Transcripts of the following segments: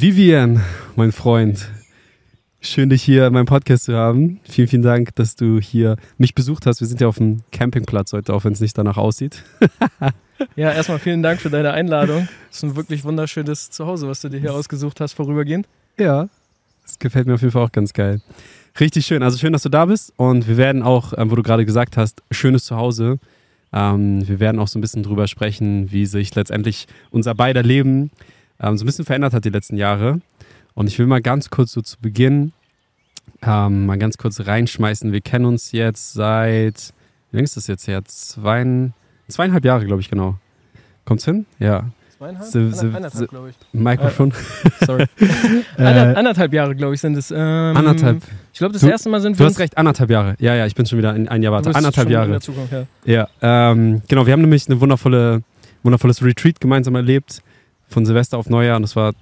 Vivian, mein Freund, schön dich hier in meinem Podcast zu haben. Vielen, vielen Dank, dass du hier mich besucht hast. Wir sind ja auf dem Campingplatz heute, auch wenn es nicht danach aussieht. ja, erstmal vielen Dank für deine Einladung. Es ist ein wirklich wunderschönes Zuhause, was du dir hier ausgesucht hast, vorübergehend. Ja, das gefällt mir auf jeden Fall auch ganz geil. Richtig schön. Also schön, dass du da bist. Und wir werden auch, ähm, wo du gerade gesagt hast, schönes Zuhause. Ähm, wir werden auch so ein bisschen drüber sprechen, wie sich letztendlich unser beider Leben ähm, so ein bisschen verändert hat die letzten Jahre. Und ich will mal ganz kurz so zu Beginn ähm, mal ganz kurz reinschmeißen. Wir kennen uns jetzt seit, wie lange ist das jetzt her? Zwei, zweieinhalb Jahre, glaube ich, genau. Kommt's hin? Ja. Zweieinhalb? Se, se, anderthalb, glaube ich. Mikrofon. Äh, sorry. Ander, anderthalb Jahre, glaube ich, sind es. Ähm, anderthalb. Ich glaube, das du, erste Mal sind wir. Du hast recht, anderthalb Jahre. Ja, ja, ich bin schon wieder ein, ein Jahr weiter. Anderthalb Jahre. Zukunft, ja. ja ähm, genau, wir haben nämlich eine wundervolle, wundervolles Retreat gemeinsam erlebt von Silvester auf Neujahr und das war,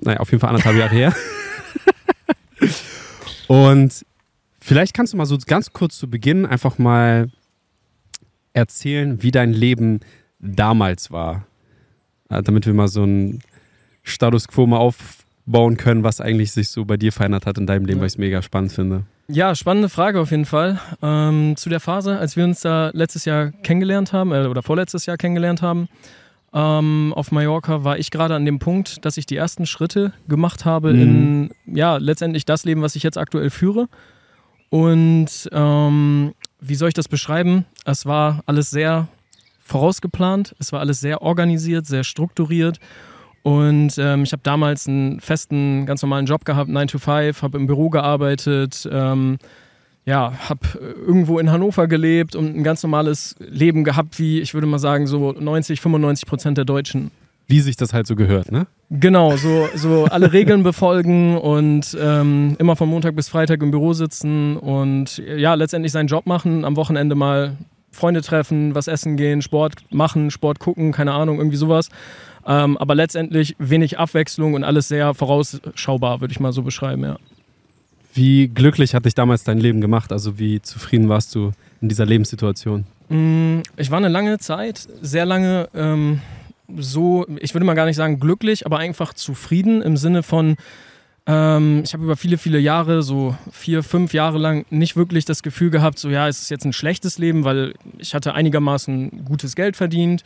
naja, auf jeden Fall anderthalb Jahre her. und vielleicht kannst du mal so ganz kurz zu Beginn einfach mal erzählen, wie dein Leben damals war. Äh, damit wir mal so einen Status quo mal aufbauen können, was eigentlich sich so bei dir verändert hat in deinem Leben, weil ich es mega spannend finde. Ja, spannende Frage auf jeden Fall. Ähm, zu der Phase, als wir uns da letztes Jahr kennengelernt haben, äh, oder vorletztes Jahr kennengelernt haben, ähm, auf Mallorca war ich gerade an dem Punkt, dass ich die ersten Schritte gemacht habe mhm. in, ja, letztendlich das Leben, was ich jetzt aktuell führe. Und ähm, wie soll ich das beschreiben? Es war alles sehr vorausgeplant, es war alles sehr organisiert, sehr strukturiert. Und ähm, ich habe damals einen festen, ganz normalen Job gehabt, 9 to 5, habe im Büro gearbeitet, ähm, ja, habe irgendwo in Hannover gelebt und ein ganz normales Leben gehabt, wie ich würde mal sagen, so 90, 95 Prozent der Deutschen. Wie sich das halt so gehört, ne? Genau, so, so alle Regeln befolgen und ähm, immer von Montag bis Freitag im Büro sitzen und ja, letztendlich seinen Job machen, am Wochenende mal Freunde treffen, was essen gehen, Sport machen, Sport gucken, keine Ahnung, irgendwie sowas. Ähm, aber letztendlich wenig Abwechslung und alles sehr vorausschaubar, würde ich mal so beschreiben, ja. Wie glücklich hat dich damals dein Leben gemacht? Also wie zufrieden warst du in dieser Lebenssituation? Mm, ich war eine lange Zeit, sehr lange ähm, so, ich würde mal gar nicht sagen glücklich, aber einfach zufrieden im Sinne von, ähm, ich habe über viele, viele Jahre, so vier, fünf Jahre lang, nicht wirklich das Gefühl gehabt, so ja, es ist jetzt ein schlechtes Leben, weil ich hatte einigermaßen gutes Geld verdient,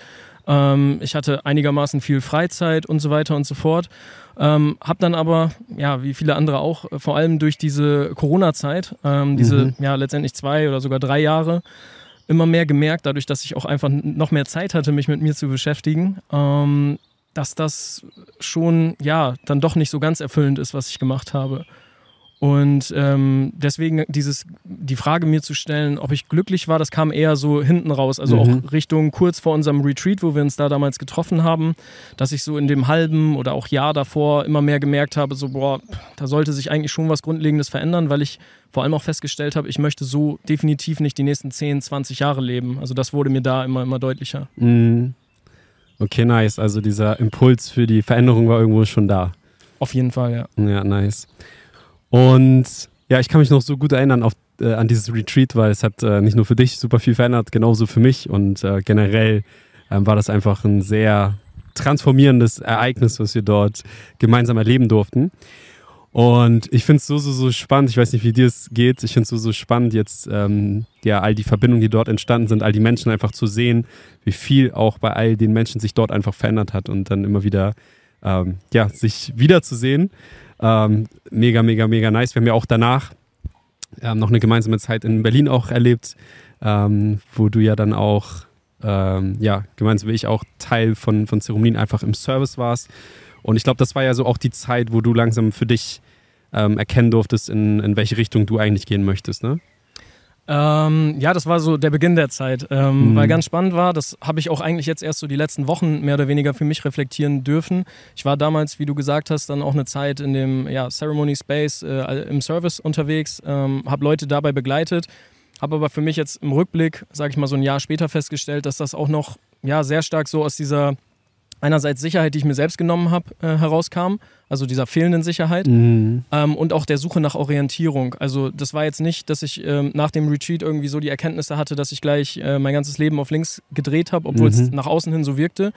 ähm, ich hatte einigermaßen viel Freizeit und so weiter und so fort. Ähm, hab dann aber, ja, wie viele andere auch, äh, vor allem durch diese Corona-Zeit, ähm, diese mhm. ja letztendlich zwei oder sogar drei Jahre, immer mehr gemerkt, dadurch, dass ich auch einfach noch mehr Zeit hatte, mich mit mir zu beschäftigen, ähm, dass das schon, ja, dann doch nicht so ganz erfüllend ist, was ich gemacht habe. Und ähm, deswegen dieses, die Frage mir zu stellen, ob ich glücklich war, das kam eher so hinten raus. Also mhm. auch Richtung kurz vor unserem Retreat, wo wir uns da damals getroffen haben, dass ich so in dem halben oder auch Jahr davor immer mehr gemerkt habe, so, boah, da sollte sich eigentlich schon was Grundlegendes verändern, weil ich vor allem auch festgestellt habe, ich möchte so definitiv nicht die nächsten 10, 20 Jahre leben. Also das wurde mir da immer, immer deutlicher. Mhm. Okay, nice. Also dieser Impuls für die Veränderung war irgendwo schon da. Auf jeden Fall, ja. Ja, nice. Und ja, ich kann mich noch so gut erinnern auf, äh, an dieses Retreat, weil es hat äh, nicht nur für dich super viel verändert, genauso für mich. Und äh, generell ähm, war das einfach ein sehr transformierendes Ereignis, was wir dort gemeinsam erleben durften. Und ich finde es so, so, so spannend. Ich weiß nicht, wie dir es geht. Ich finde es so, so spannend, jetzt ähm, ja all die Verbindungen, die dort entstanden sind, all die Menschen einfach zu sehen, wie viel auch bei all den Menschen sich dort einfach verändert hat und dann immer wieder ähm, ja, sich wiederzusehen. Ähm, mega, mega, mega nice. Wir haben ja auch danach ähm, noch eine gemeinsame Zeit in Berlin auch erlebt, ähm, wo du ja dann auch, ähm, ja, gemeinsam wie ich auch Teil von, von Zeremonien einfach im Service warst. Und ich glaube, das war ja so auch die Zeit, wo du langsam für dich ähm, erkennen durftest, in, in welche Richtung du eigentlich gehen möchtest, ne? Ähm, ja, das war so der Beginn der Zeit, ähm, mhm. weil ganz spannend war, das habe ich auch eigentlich jetzt erst so die letzten Wochen mehr oder weniger für mich reflektieren dürfen. Ich war damals, wie du gesagt hast, dann auch eine Zeit in dem ja, Ceremony Space äh, im Service unterwegs, ähm, habe Leute dabei begleitet, habe aber für mich jetzt im Rückblick, sage ich mal so ein Jahr später festgestellt, dass das auch noch ja, sehr stark so aus dieser einerseits Sicherheit, die ich mir selbst genommen habe, äh, herauskam, also dieser fehlenden Sicherheit mhm. ähm, und auch der Suche nach Orientierung. Also das war jetzt nicht, dass ich ähm, nach dem Retreat irgendwie so die Erkenntnisse hatte, dass ich gleich äh, mein ganzes Leben auf links gedreht habe, obwohl mhm. es nach außen hin so wirkte.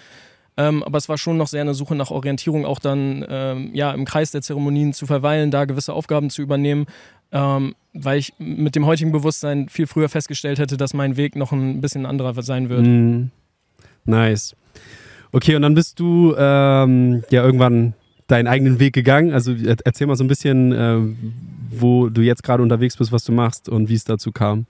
Ähm, aber es war schon noch sehr eine Suche nach Orientierung, auch dann ähm, ja, im Kreis der Zeremonien zu verweilen, da gewisse Aufgaben zu übernehmen, ähm, weil ich mit dem heutigen Bewusstsein viel früher festgestellt hätte, dass mein Weg noch ein bisschen anderer sein wird. Mm, nice. Okay, und dann bist du ähm, ja irgendwann deinen eigenen Weg gegangen. Also erzähl mal so ein bisschen, äh, wo du jetzt gerade unterwegs bist, was du machst und wie es dazu kam.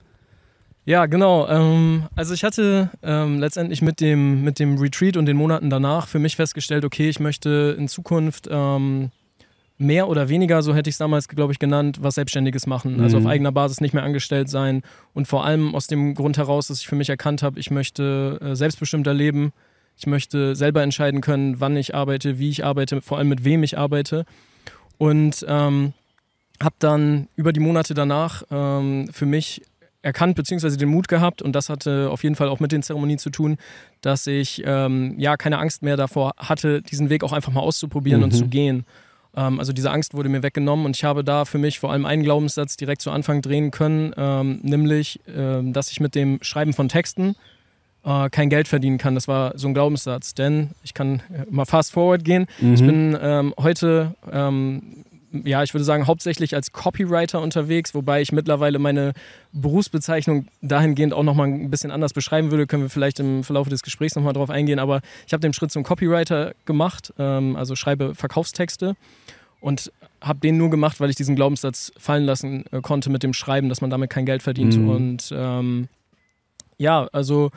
Ja, genau. Ähm, also ich hatte ähm, letztendlich mit dem, mit dem Retreat und den Monaten danach für mich festgestellt, okay, ich möchte in Zukunft ähm, mehr oder weniger, so hätte ich es damals, glaube ich, genannt, was Selbstständiges machen. Also auf mhm. eigener Basis nicht mehr angestellt sein. Und vor allem aus dem Grund heraus, dass ich für mich erkannt habe, ich möchte äh, selbstbestimmter leben. Ich möchte selber entscheiden können, wann ich arbeite, wie ich arbeite, vor allem mit wem ich arbeite. Und ähm, habe dann über die Monate danach ähm, für mich erkannt beziehungsweise den Mut gehabt und das hatte auf jeden Fall auch mit den Zeremonien zu tun, dass ich ähm, ja keine Angst mehr davor hatte, diesen Weg auch einfach mal auszuprobieren mhm. und zu gehen. Ähm, also diese Angst wurde mir weggenommen und ich habe da für mich vor allem einen Glaubenssatz direkt zu Anfang drehen können, ähm, nämlich, ähm, dass ich mit dem Schreiben von Texten äh, kein Geld verdienen kann. Das war so ein Glaubenssatz, denn ich kann mal fast forward gehen. Mhm. Ich bin ähm, heute ähm, ja, ich würde sagen, hauptsächlich als Copywriter unterwegs, wobei ich mittlerweile meine Berufsbezeichnung dahingehend auch nochmal ein bisschen anders beschreiben würde. Können wir vielleicht im Verlauf des Gesprächs nochmal drauf eingehen. Aber ich habe den Schritt zum Copywriter gemacht, ähm, also schreibe Verkaufstexte und habe den nur gemacht, weil ich diesen Glaubenssatz fallen lassen äh, konnte mit dem Schreiben, dass man damit kein Geld verdient. Mhm. Und ähm, ja, also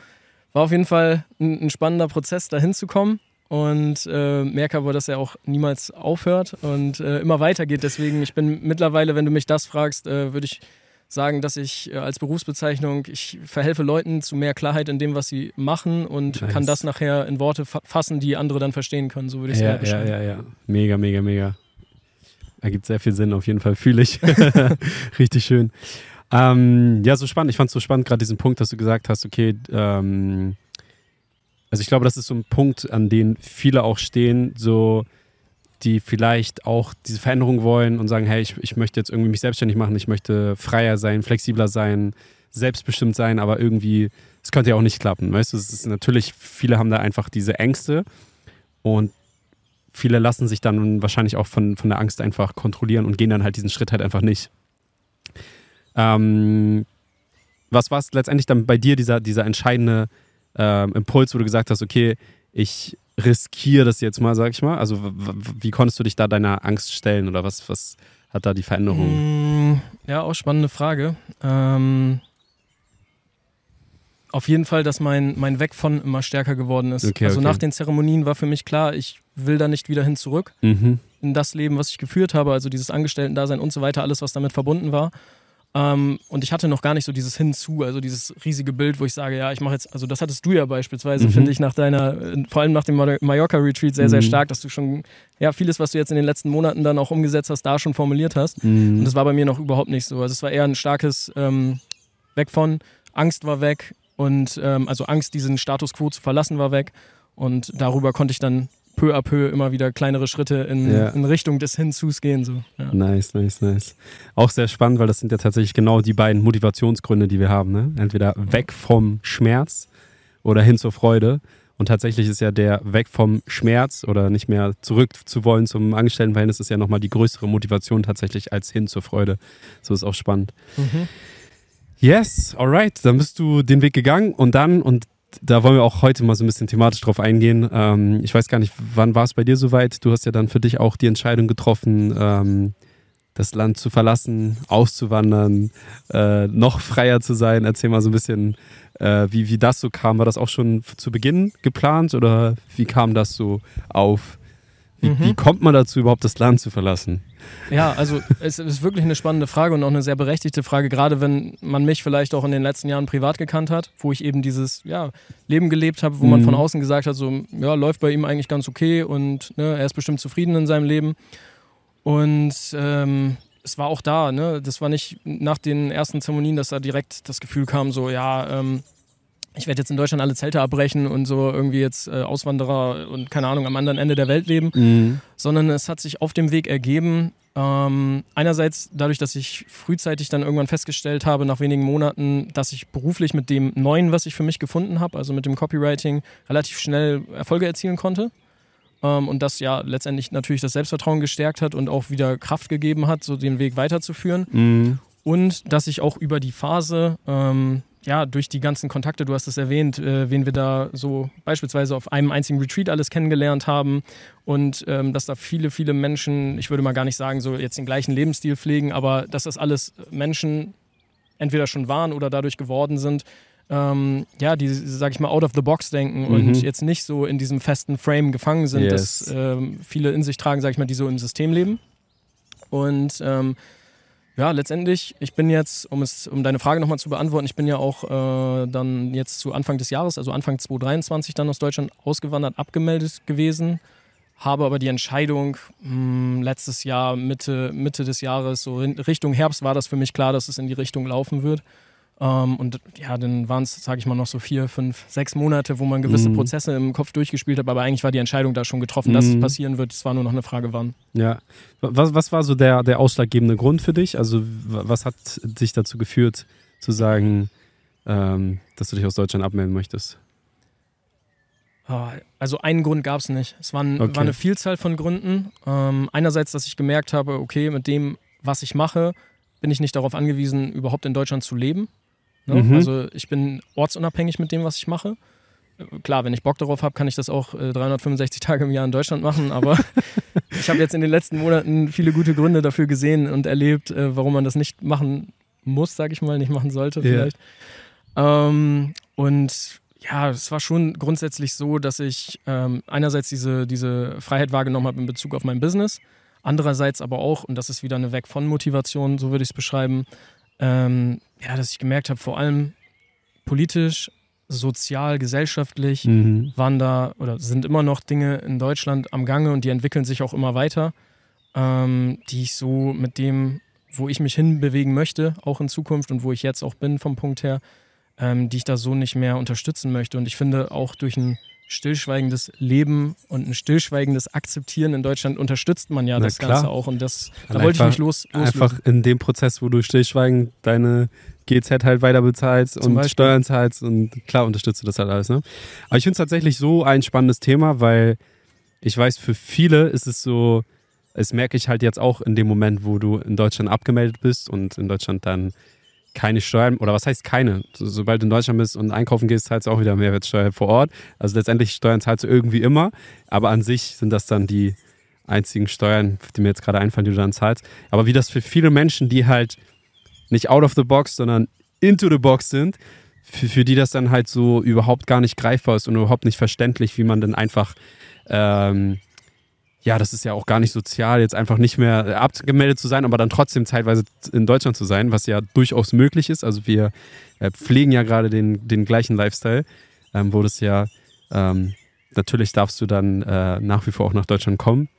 war auf jeden Fall ein, ein spannender Prozess, dahin zu kommen und äh, merke aber, dass er auch niemals aufhört und äh, immer weitergeht. Deswegen, ich bin mittlerweile, wenn du mich das fragst, äh, würde ich sagen, dass ich äh, als Berufsbezeichnung, ich verhelfe Leuten zu mehr Klarheit in dem, was sie machen und nice. kann das nachher in Worte fa fassen, die andere dann verstehen können. So würde ich es ja, beschreiben. Ja, ja, ja. Mega, mega, mega. Ergibt sehr viel Sinn, auf jeden Fall fühle ich. Richtig schön. Ähm, ja, so spannend. Ich fand es so spannend, gerade diesen Punkt, dass du gesagt hast, okay, ähm, also ich glaube, das ist so ein Punkt, an dem viele auch stehen, so die vielleicht auch diese Veränderung wollen und sagen, hey, ich, ich möchte jetzt irgendwie mich selbstständig machen, ich möchte freier sein, flexibler sein, selbstbestimmt sein, aber irgendwie, es könnte ja auch nicht klappen. Weißt du, es ist natürlich, viele haben da einfach diese Ängste und viele lassen sich dann wahrscheinlich auch von, von der Angst einfach kontrollieren und gehen dann halt diesen Schritt halt einfach nicht. Ähm, was war es letztendlich dann bei dir, dieser, dieser entscheidende ähm, Impuls, wo du gesagt hast, okay, ich riskiere das jetzt mal, sag ich mal? Also wie konntest du dich da deiner Angst stellen oder was, was hat da die Veränderung? Mm, ja, auch spannende Frage. Ähm, auf jeden Fall, dass mein, mein Weg von immer stärker geworden ist. Okay, also okay. nach den Zeremonien war für mich klar, ich will da nicht wieder hin zurück mhm. in das Leben, was ich geführt habe, also dieses Angestellten-Dasein und so weiter, alles, was damit verbunden war. Ähm, und ich hatte noch gar nicht so dieses Hinzu, also dieses riesige Bild, wo ich sage, ja, ich mache jetzt, also das hattest du ja beispielsweise, mhm. finde ich, nach deiner, vor allem nach dem Mallorca-Retreat sehr, sehr mhm. stark, dass du schon, ja, vieles, was du jetzt in den letzten Monaten dann auch umgesetzt hast, da schon formuliert hast. Mhm. Und das war bei mir noch überhaupt nicht so. Also es war eher ein starkes ähm, Weg von, Angst war weg und ähm, also Angst, diesen Status quo zu verlassen, war weg. Und darüber konnte ich dann peu à peu immer wieder kleinere Schritte in, ja. in Richtung des Hinzus gehen. So. Ja. Nice, nice, nice. Auch sehr spannend, weil das sind ja tatsächlich genau die beiden Motivationsgründe, die wir haben. Ne? Entweder weg vom Schmerz oder hin zur Freude. Und tatsächlich ist ja der weg vom Schmerz oder nicht mehr zurück zu wollen zum Angestelltenverhältnis ist ja nochmal die größere Motivation tatsächlich als hin zur Freude. So ist auch spannend. Mhm. Yes, alright. Dann bist du den Weg gegangen und dann, und da wollen wir auch heute mal so ein bisschen thematisch drauf eingehen. Ähm, ich weiß gar nicht, wann war es bei dir soweit? Du hast ja dann für dich auch die Entscheidung getroffen, ähm, das Land zu verlassen, auszuwandern, äh, noch freier zu sein. Erzähl mal so ein bisschen, äh, wie, wie das so kam. War das auch schon zu Beginn geplant oder wie kam das so auf? Wie, mhm. wie kommt man dazu, überhaupt das Land zu verlassen? Ja, also es ist wirklich eine spannende Frage und auch eine sehr berechtigte Frage, gerade wenn man mich vielleicht auch in den letzten Jahren privat gekannt hat, wo ich eben dieses ja, Leben gelebt habe, wo mhm. man von außen gesagt hat, so, ja, läuft bei ihm eigentlich ganz okay und ne, er ist bestimmt zufrieden in seinem Leben. Und ähm, es war auch da, ne? Das war nicht nach den ersten Zeremonien, dass da direkt das Gefühl kam, so, ja, ähm, ich werde jetzt in Deutschland alle Zelte abbrechen und so irgendwie jetzt äh, Auswanderer und keine Ahnung am anderen Ende der Welt leben, Mhm. sondern es hat sich auf dem Weg ergeben. Ähm, einerseits dadurch, dass ich frühzeitig dann irgendwann festgestellt habe, nach wenigen Monaten, dass ich beruflich mit dem Neuen, was ich für mich gefunden habe, also mit dem Copywriting, relativ schnell Erfolge erzielen konnte. Ähm, und das ja letztendlich natürlich das Selbstvertrauen gestärkt hat und auch wieder Kraft gegeben hat, so den Weg weiterzuführen. Mhm. Und dass ich auch über die Phase, ähm, ja, durch die ganzen Kontakte, du hast es erwähnt, äh, wen wir da so beispielsweise auf einem einzigen Retreat alles kennengelernt haben und ähm, dass da viele, viele Menschen, ich würde mal gar nicht sagen, so jetzt den gleichen Lebensstil pflegen, aber dass das alles Menschen entweder schon waren oder dadurch geworden sind, ähm, ja, die, sag ich mal, out of the box denken Mhm. und jetzt nicht so in diesem festen Frame gefangen sind, Yes. dass ähm, viele in sich tragen, sag ich mal, die so im System leben. Und ähm, ja, letztendlich, ich bin jetzt, um, es, um deine Frage nochmal zu beantworten, ich bin ja auch äh, dann jetzt zu Anfang des Jahres, also Anfang 2023, dann aus Deutschland ausgewandert, abgemeldet gewesen. Habe aber die Entscheidung mh, letztes Jahr, Mitte, Mitte des Jahres, so Richtung Herbst war das für mich klar, dass es in die Richtung laufen wird. Ähm, und ja, dann waren es, sage ich mal, noch so vier, fünf, sechs Monate, wo man gewisse Mhm. Prozesse im Kopf durchgespielt hat. Aber eigentlich war die Entscheidung da schon getroffen, dass es Mhm. passieren wird. Es war nur noch eine Frage, wann. Ja. Was, was war so der, der ausschlaggebende Grund für dich? Also, was hat dich dazu geführt, zu sagen, ähm, dass du dich aus Deutschland abmelden möchtest? Ah, Also einen Grund gab es nicht. Es waren, Okay. war eine Vielzahl von Gründen. Ähm, einerseits, dass ich gemerkt habe, okay, mit dem, was ich mache, bin ich nicht darauf angewiesen, überhaupt in Deutschland zu leben. Ne? Mhm. Also ich bin ortsunabhängig mit dem, was ich mache. Äh, Klar, wenn ich Bock darauf habe, kann ich das auch äh, 365 Tage im Jahr in Deutschland machen, aber ich habe jetzt in den letzten Monaten viele gute Gründe dafür gesehen und erlebt, äh, warum man das nicht machen muss, sage ich mal, nicht machen sollte vielleicht. Ähm, und ja, es war schon grundsätzlich so, dass ich ähm, einerseits diese, diese Freiheit wahrgenommen habe in Bezug auf mein Business, andererseits aber auch, und das ist wieder eine Weg von Motivation, so würde ich es beschreiben, ähm, ja, dass ich gemerkt habe, vor allem politisch, sozial, gesellschaftlich Mhm. waren da oder sind immer noch Dinge in Deutschland am Gange und die entwickeln sich auch immer weiter, ähm, die ich so mit dem, wo ich mich hinbewegen möchte, auch in Zukunft und wo ich jetzt auch bin vom Punkt her, ähm, die ich da so nicht mehr unterstützen möchte. Und ich finde auch durch ein stillschweigendes Leben und ein stillschweigendes Akzeptieren in Deutschland unterstützt man ja Na das klar. Ganze auch. Und das, da wollte ich einfach- mich los, loslösen. Einfach in dem Prozess, wo du stillschweigend deine GZ halt weiter bezahlst Zum und Beispiel. Steuern zahlst und klar unterstützt du das halt alles. Ne? Aber ich finde es tatsächlich so ein spannendes Thema, weil ich weiß, für viele ist es so, es merke ich halt jetzt auch in dem Moment, wo du in Deutschland abgemeldet bist und in Deutschland dann keine Steuern, oder was heißt keine? So, sobald du in Deutschland bist und einkaufen gehst, zahlst du auch wieder Mehrwertsteuer vor Ort. Also letztendlich Steuern zahlst du irgendwie immer, aber an sich sind das dann die einzigen Steuern, die mir jetzt gerade einfallen, die du dann zahlst. Aber wie das für viele Menschen, die halt nicht out of the box, sondern into the box sind, für, für die das dann halt so überhaupt gar nicht greifbar ist und überhaupt nicht verständlich, wie man dann einfach, ähm, ja, das ist ja auch gar nicht sozial, jetzt einfach nicht mehr abgemeldet zu sein, aber dann trotzdem zeitweise in Deutschland zu sein, was ja durchaus möglich ist. Also wir äh, pflegen ja gerade den, den gleichen Lifestyle, ähm, wo das ja, ähm, natürlich darfst du dann äh, nach wie vor auch nach Deutschland kommen.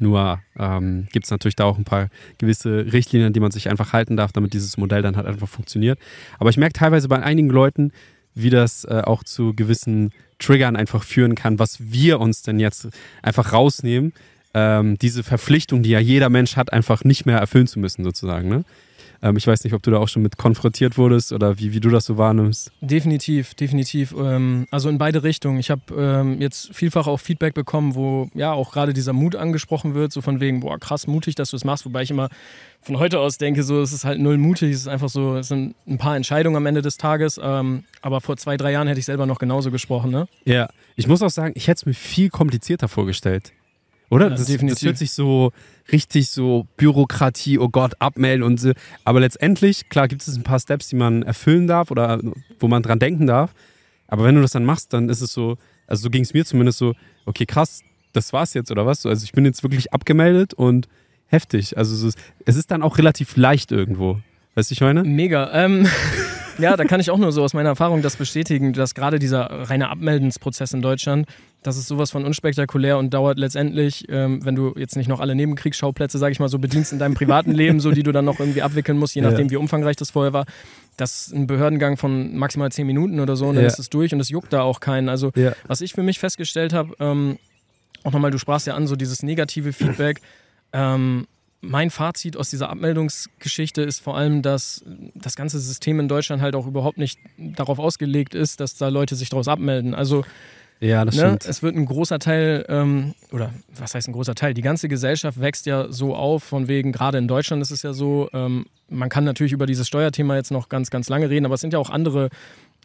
Nur ähm, gibt es natürlich da auch ein paar gewisse Richtlinien, die man sich einfach halten darf, damit dieses Modell dann halt einfach funktioniert. Aber ich merke teilweise bei einigen Leuten, wie das äh, auch zu gewissen Triggern einfach führen kann, was wir uns denn jetzt einfach rausnehmen, ähm, diese Verpflichtung, die ja jeder Mensch hat, einfach nicht mehr erfüllen zu müssen, sozusagen. Ne? Ähm, ich weiß nicht, ob du da auch schon mit konfrontiert wurdest oder wie, wie du das so wahrnimmst. Definitiv, definitiv. Ähm, also in beide Richtungen. Ich habe ähm, jetzt vielfach auch Feedback bekommen, wo ja auch gerade dieser Mut angesprochen wird, so von wegen, boah, krass mutig, dass du es machst, wobei ich immer von heute aus denke, so, es ist halt null mutig, es ist einfach so, es sind ein paar Entscheidungen am Ende des Tages, ähm, aber vor zwei, drei Jahren hätte ich selber noch genauso gesprochen, ne? Ja, ich muss auch sagen, ich hätte es mir viel komplizierter vorgestellt. Oder? Ja, das, das definitiv. hört sich so richtig so Bürokratie, oh Gott, abmelden und so. Aber letztendlich, klar, gibt es ein paar Steps, die man erfüllen darf oder wo man dran denken darf. Aber wenn du das dann machst, dann ist es so, also so ging es mir zumindest so, okay, krass, das war's jetzt oder was? Also ich bin jetzt wirklich abgemeldet und heftig. Also es ist, es ist dann auch relativ leicht irgendwo. Weißt du, ich meine? Mega. Ähm, Ja, da kann ich auch nur so aus meiner Erfahrung das bestätigen, dass gerade dieser reine Abmeldensprozess in Deutschland, das ist sowas von unspektakulär und dauert letztendlich, ähm, wenn du jetzt nicht noch alle Nebenkriegsschauplätze, sag ich mal, so bedienst in deinem privaten Leben, so die du dann noch irgendwie abwickeln musst, je nachdem, ja. wie umfangreich das vorher war. Das ist ein Behördengang von maximal zehn Minuten oder so und dann ja. ist es durch und es juckt da auch keinen. Also, ja. was ich für mich festgestellt habe, ähm, auch nochmal, du sprachst ja an, so dieses negative Feedback. Ähm, mein Fazit aus dieser Abmeldungsgeschichte ist vor allem, dass das ganze System in Deutschland halt auch überhaupt nicht darauf ausgelegt ist, dass da Leute sich daraus abmelden. Also ja, das ne, stimmt. Es wird ein großer Teil, ähm, oder was heißt ein großer Teil? Die ganze Gesellschaft wächst ja so auf, von wegen, gerade in Deutschland ist es ja so, ähm, man kann natürlich über dieses Steuerthema jetzt noch ganz, ganz lange reden, aber es sind ja auch andere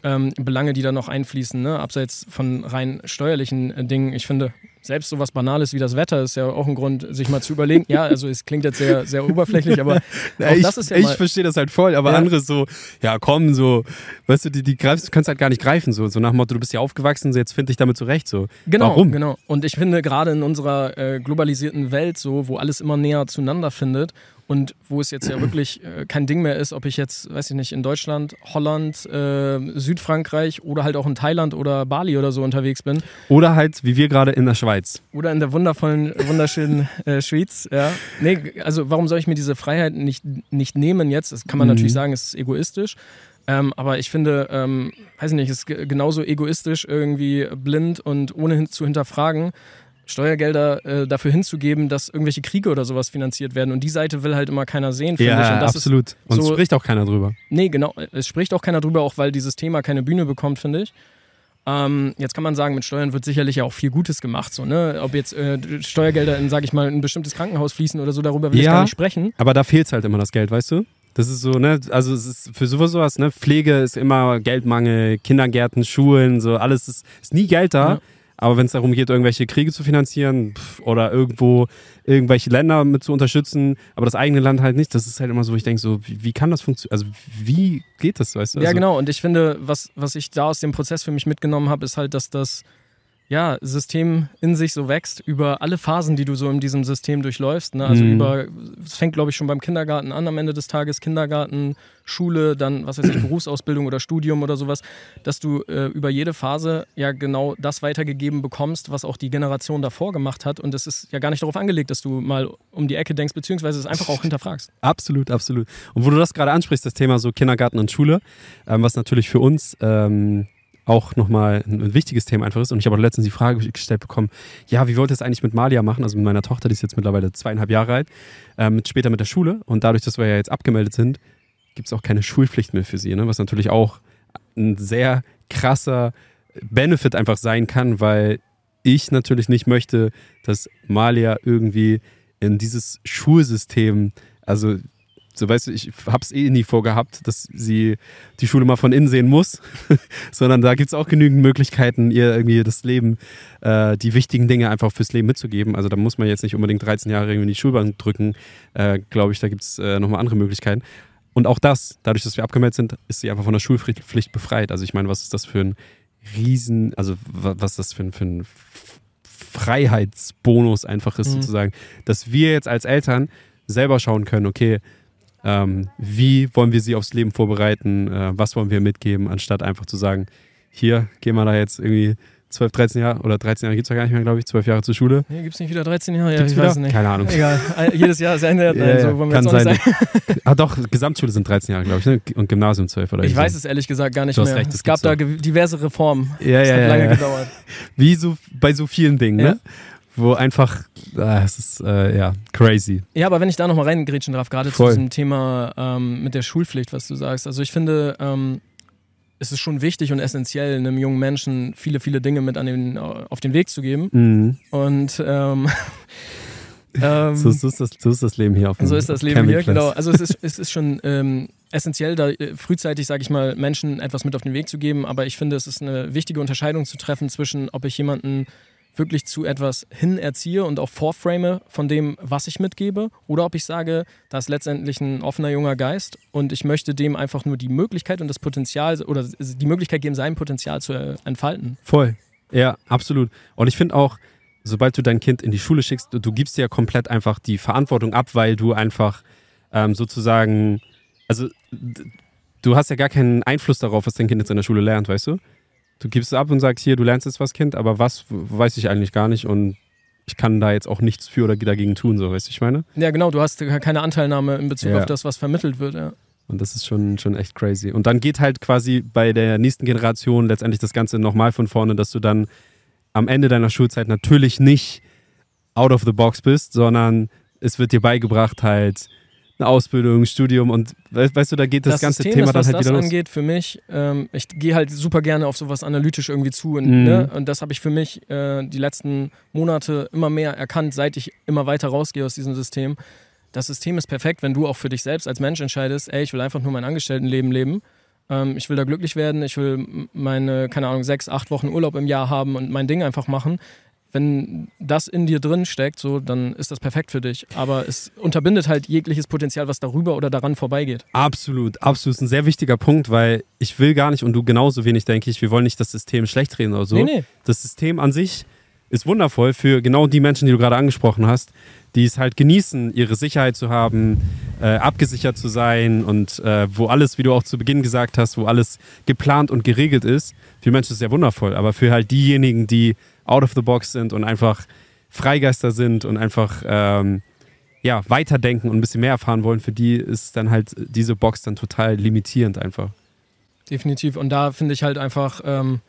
ähm, Belange, die da noch einfließen, ne? abseits von rein steuerlichen äh, Dingen. Ich finde, selbst so was Banales wie das Wetter ist ja auch ein Grund, sich mal zu überlegen. Ja, also es klingt jetzt sehr, sehr oberflächlich, aber auch ich, das ist ja Ich verstehe das halt voll, aber ja. andere so, ja komm, so, weißt du, die, die greifst, du kannst halt gar nicht greifen, so, so nach dem Motto, du bist ja aufgewachsen, so, jetzt finde ich damit zurecht, so. Genau, Warum? genau. Und ich finde gerade in unserer äh, globalisierten Welt so, wo alles immer näher zueinander findet und wo es jetzt ja wirklich äh, kein Ding mehr ist, ob ich jetzt, weiß ich nicht, in Deutschland, Holland, äh, Südfrankreich oder halt auch in Thailand oder Bali oder so unterwegs bin. Oder halt, wie wir gerade in der Schweiz. Oder in der wundervollen, wunderschönen äh, Schweiz, ja. Nee, also warum soll ich mir diese Freiheit nicht, nicht nehmen jetzt? Das kann man mhm. natürlich sagen, es ist egoistisch. Ähm, aber ich finde, ähm, weiß ich nicht, es ist genauso egoistisch, irgendwie blind und ohne zu hinterfragen, Steuergelder äh, dafür hinzugeben, dass irgendwelche Kriege oder sowas finanziert werden. Und die Seite will halt immer keiner sehen, finde ja, ich. Und absolut. Und so, spricht auch keiner drüber. Nee, genau. Es spricht auch keiner drüber, auch weil dieses Thema keine Bühne bekommt, finde ich. Ähm, jetzt kann man sagen, mit Steuern wird sicherlich ja auch viel Gutes gemacht. So, ne? Ob jetzt äh, Steuergelder in, sage ich mal, ein bestimmtes Krankenhaus fließen oder so, darüber will ja, ich gar nicht sprechen. Aber da fehlt halt immer das Geld, weißt du? Das ist so, ne, also es ist für sowas, ne, Pflege ist immer Geldmangel, Kindergärten, Schulen, so alles ist, ist nie Geld da. Ja. Aber wenn es darum geht, irgendwelche Kriege zu finanzieren pff, oder irgendwo irgendwelche Länder mit zu unterstützen, aber das eigene Land halt nicht, das ist halt immer so, ich denke so, wie, wie, kann das funktionieren? Also wie geht das, weißt du? Ja, also, genau. Und ich finde, was, was ich da aus dem Prozess für mich mitgenommen habe, ist halt, dass das ja, System in sich so wächst über alle Phasen, die du so in diesem System durchläufst. Ne? Also mhm. über, es fängt, glaube ich, schon beim Kindergarten an, am Ende des Tages Kindergarten, Schule, dann, was weiß ich, Berufsausbildung oder Studium oder sowas, dass du äh, über jede Phase ja genau das weitergegeben bekommst, was auch die Generation davor gemacht hat. Und es ist ja gar nicht darauf angelegt, dass du mal um die Ecke denkst, beziehungsweise es einfach auch hinterfragst. Absolut, absolut. Und wo du das gerade ansprichst, das Thema so Kindergarten und Schule, ähm, was natürlich für uns ähm, auch nochmal ein wichtiges Thema einfach ist. Und ich habe auch letztens die Frage gestellt bekommen, ja, wie wollt ihr es eigentlich mit Malia machen? Also mit meiner Tochter, die ist jetzt mittlerweile zweieinhalb Jahre alt, ähm, später mit der Schule. Und dadurch, dass wir ja jetzt abgemeldet sind, gibt es auch keine Schulpflicht mehr für sie, ne? was natürlich auch ein sehr krasser Benefit einfach sein kann, weil ich natürlich nicht möchte, dass Malia irgendwie in dieses Schulsystem, also so weißt du, ich habe es eh nie vorgehabt, dass sie die Schule mal von innen sehen muss, sondern da gibt es auch genügend Möglichkeiten, ihr irgendwie das Leben, äh, die wichtigen Dinge einfach fürs Leben mitzugeben. Also da muss man jetzt nicht unbedingt 13 Jahre irgendwie in die Schulbank drücken, äh, glaube ich, da gibt es äh, nochmal andere Möglichkeiten. Und auch das, dadurch, dass wir abgemeldet sind, ist sie einfach von der Schulpflicht befreit. Also ich meine, was ist das für ein Riesen, also was ist das für ein, für ein Freiheitsbonus einfach ist, mhm. sozusagen, dass wir jetzt als Eltern selber schauen können, okay, ähm, wie wollen wir sie aufs Leben vorbereiten, äh, was wollen wir mitgeben, anstatt einfach zu sagen, hier gehen wir da jetzt irgendwie 12, 13 Jahre oder 13 Jahre gibt es ja gar nicht mehr, glaube ich, 12 Jahre zur Schule. Nee, gibt es nicht wieder 13 Jahre? Ja, gibt's ich wieder? weiß nicht. Keine Ahnung. Egal, jedes Jahr ist Ende. ja, so wollen wir kann sein. ah doch, Gesamtschule sind 13 Jahre, glaube ich, ne? und Gymnasium 12 oder Ich weiß so. es ehrlich gesagt gar nicht mehr. Recht, es gab da diverse Reformen. Ja, das ja, hat ja, lange ja. gedauert. Wie so bei so vielen Dingen, ne? Wo einfach, ah, es ist äh, ja crazy. Ja, aber wenn ich da nochmal reingrätschen darf, gerade zu diesem Thema ähm, mit der Schulpflicht, was du sagst. Also ich finde, ähm, es ist schon wichtig und essentiell, einem jungen Menschen viele, viele Dinge mit an den, auf den Weg zu geben. Mhm. Und ähm, ähm, so, so, ist das, so ist das Leben hier auf dem So ist das Leben hier, genau. Also es ist, es ist schon ähm, essentiell, da äh, frühzeitig, sage ich mal, Menschen etwas mit auf den Weg zu geben. Aber ich finde, es ist eine wichtige Unterscheidung zu treffen zwischen, ob ich jemanden wirklich zu etwas hin erziehe und auch vorframe von dem, was ich mitgebe, oder ob ich sage, da ist letztendlich ein offener junger Geist und ich möchte dem einfach nur die Möglichkeit und das Potenzial oder die Möglichkeit geben, sein Potenzial zu äh, entfalten. Voll. Ja, absolut. Und ich finde auch, sobald du dein Kind in die Schule schickst, du gibst dir komplett einfach die Verantwortung ab, weil du einfach ähm, sozusagen, also du hast ja gar keinen Einfluss darauf, was dein Kind jetzt in der Schule lernt, weißt du? Du gibst es ab und sagst, hier, du lernst jetzt was, Kind, aber was, weiß ich eigentlich gar nicht und ich kann da jetzt auch nichts für oder dagegen tun, so, weißt du, ich meine? Ja, genau, du hast keine Anteilnahme in Bezug Ja. auf das, was vermittelt wird, ja. Und das ist schon, schon echt crazy. Und dann geht halt quasi bei der nächsten Generation letztendlich das Ganze nochmal von vorne, dass du dann am Ende deiner Schulzeit natürlich nicht out of the box bist, sondern es wird dir beigebracht halt eine Ausbildung, ein Studium und we- weißt du, da geht das, ganze System Thema ist, dann was halt das wieder los. angeht, für mich, ähm, ich gehe halt super gerne auf sowas analytisch irgendwie zu und, Mhm. ne, und das habe ich für mich äh, die letzten Monate immer mehr erkannt, seit ich immer weiter rausgehe aus diesem System. Das System ist perfekt, wenn du auch für dich selbst als Mensch entscheidest, ey, ich will einfach nur mein Angestelltenleben leben. Ähm, ich will da glücklich werden, ich will meine, keine Ahnung, sechs, acht Wochen Urlaub im Jahr haben und mein Ding einfach machen. Wenn das in dir drin steckt, so, dann ist das perfekt für dich. Aber es unterbindet halt jegliches Potenzial, was darüber oder daran vorbeigeht. Absolut, absolut. Ist ein sehr wichtiger Punkt, weil ich will gar nicht und du genauso wenig, denke ich, wir wollen nicht das System schlecht reden oder so. Nee, nee. Das System an sich ist wundervoll für genau die Menschen, die du gerade angesprochen hast, die es halt genießen, ihre Sicherheit zu haben, äh, abgesichert zu sein und äh, wo alles, wie du auch zu Beginn gesagt hast, wo alles geplant und geregelt ist. Für Menschen ist es ja wundervoll, aber für halt diejenigen, die out of the box sind und einfach Freigeister sind und einfach ähm, ja, weiterdenken und ein bisschen mehr erfahren wollen, für die ist dann halt diese Box dann total limitierend einfach. Definitiv. Und da finde ich halt einfach, ähm,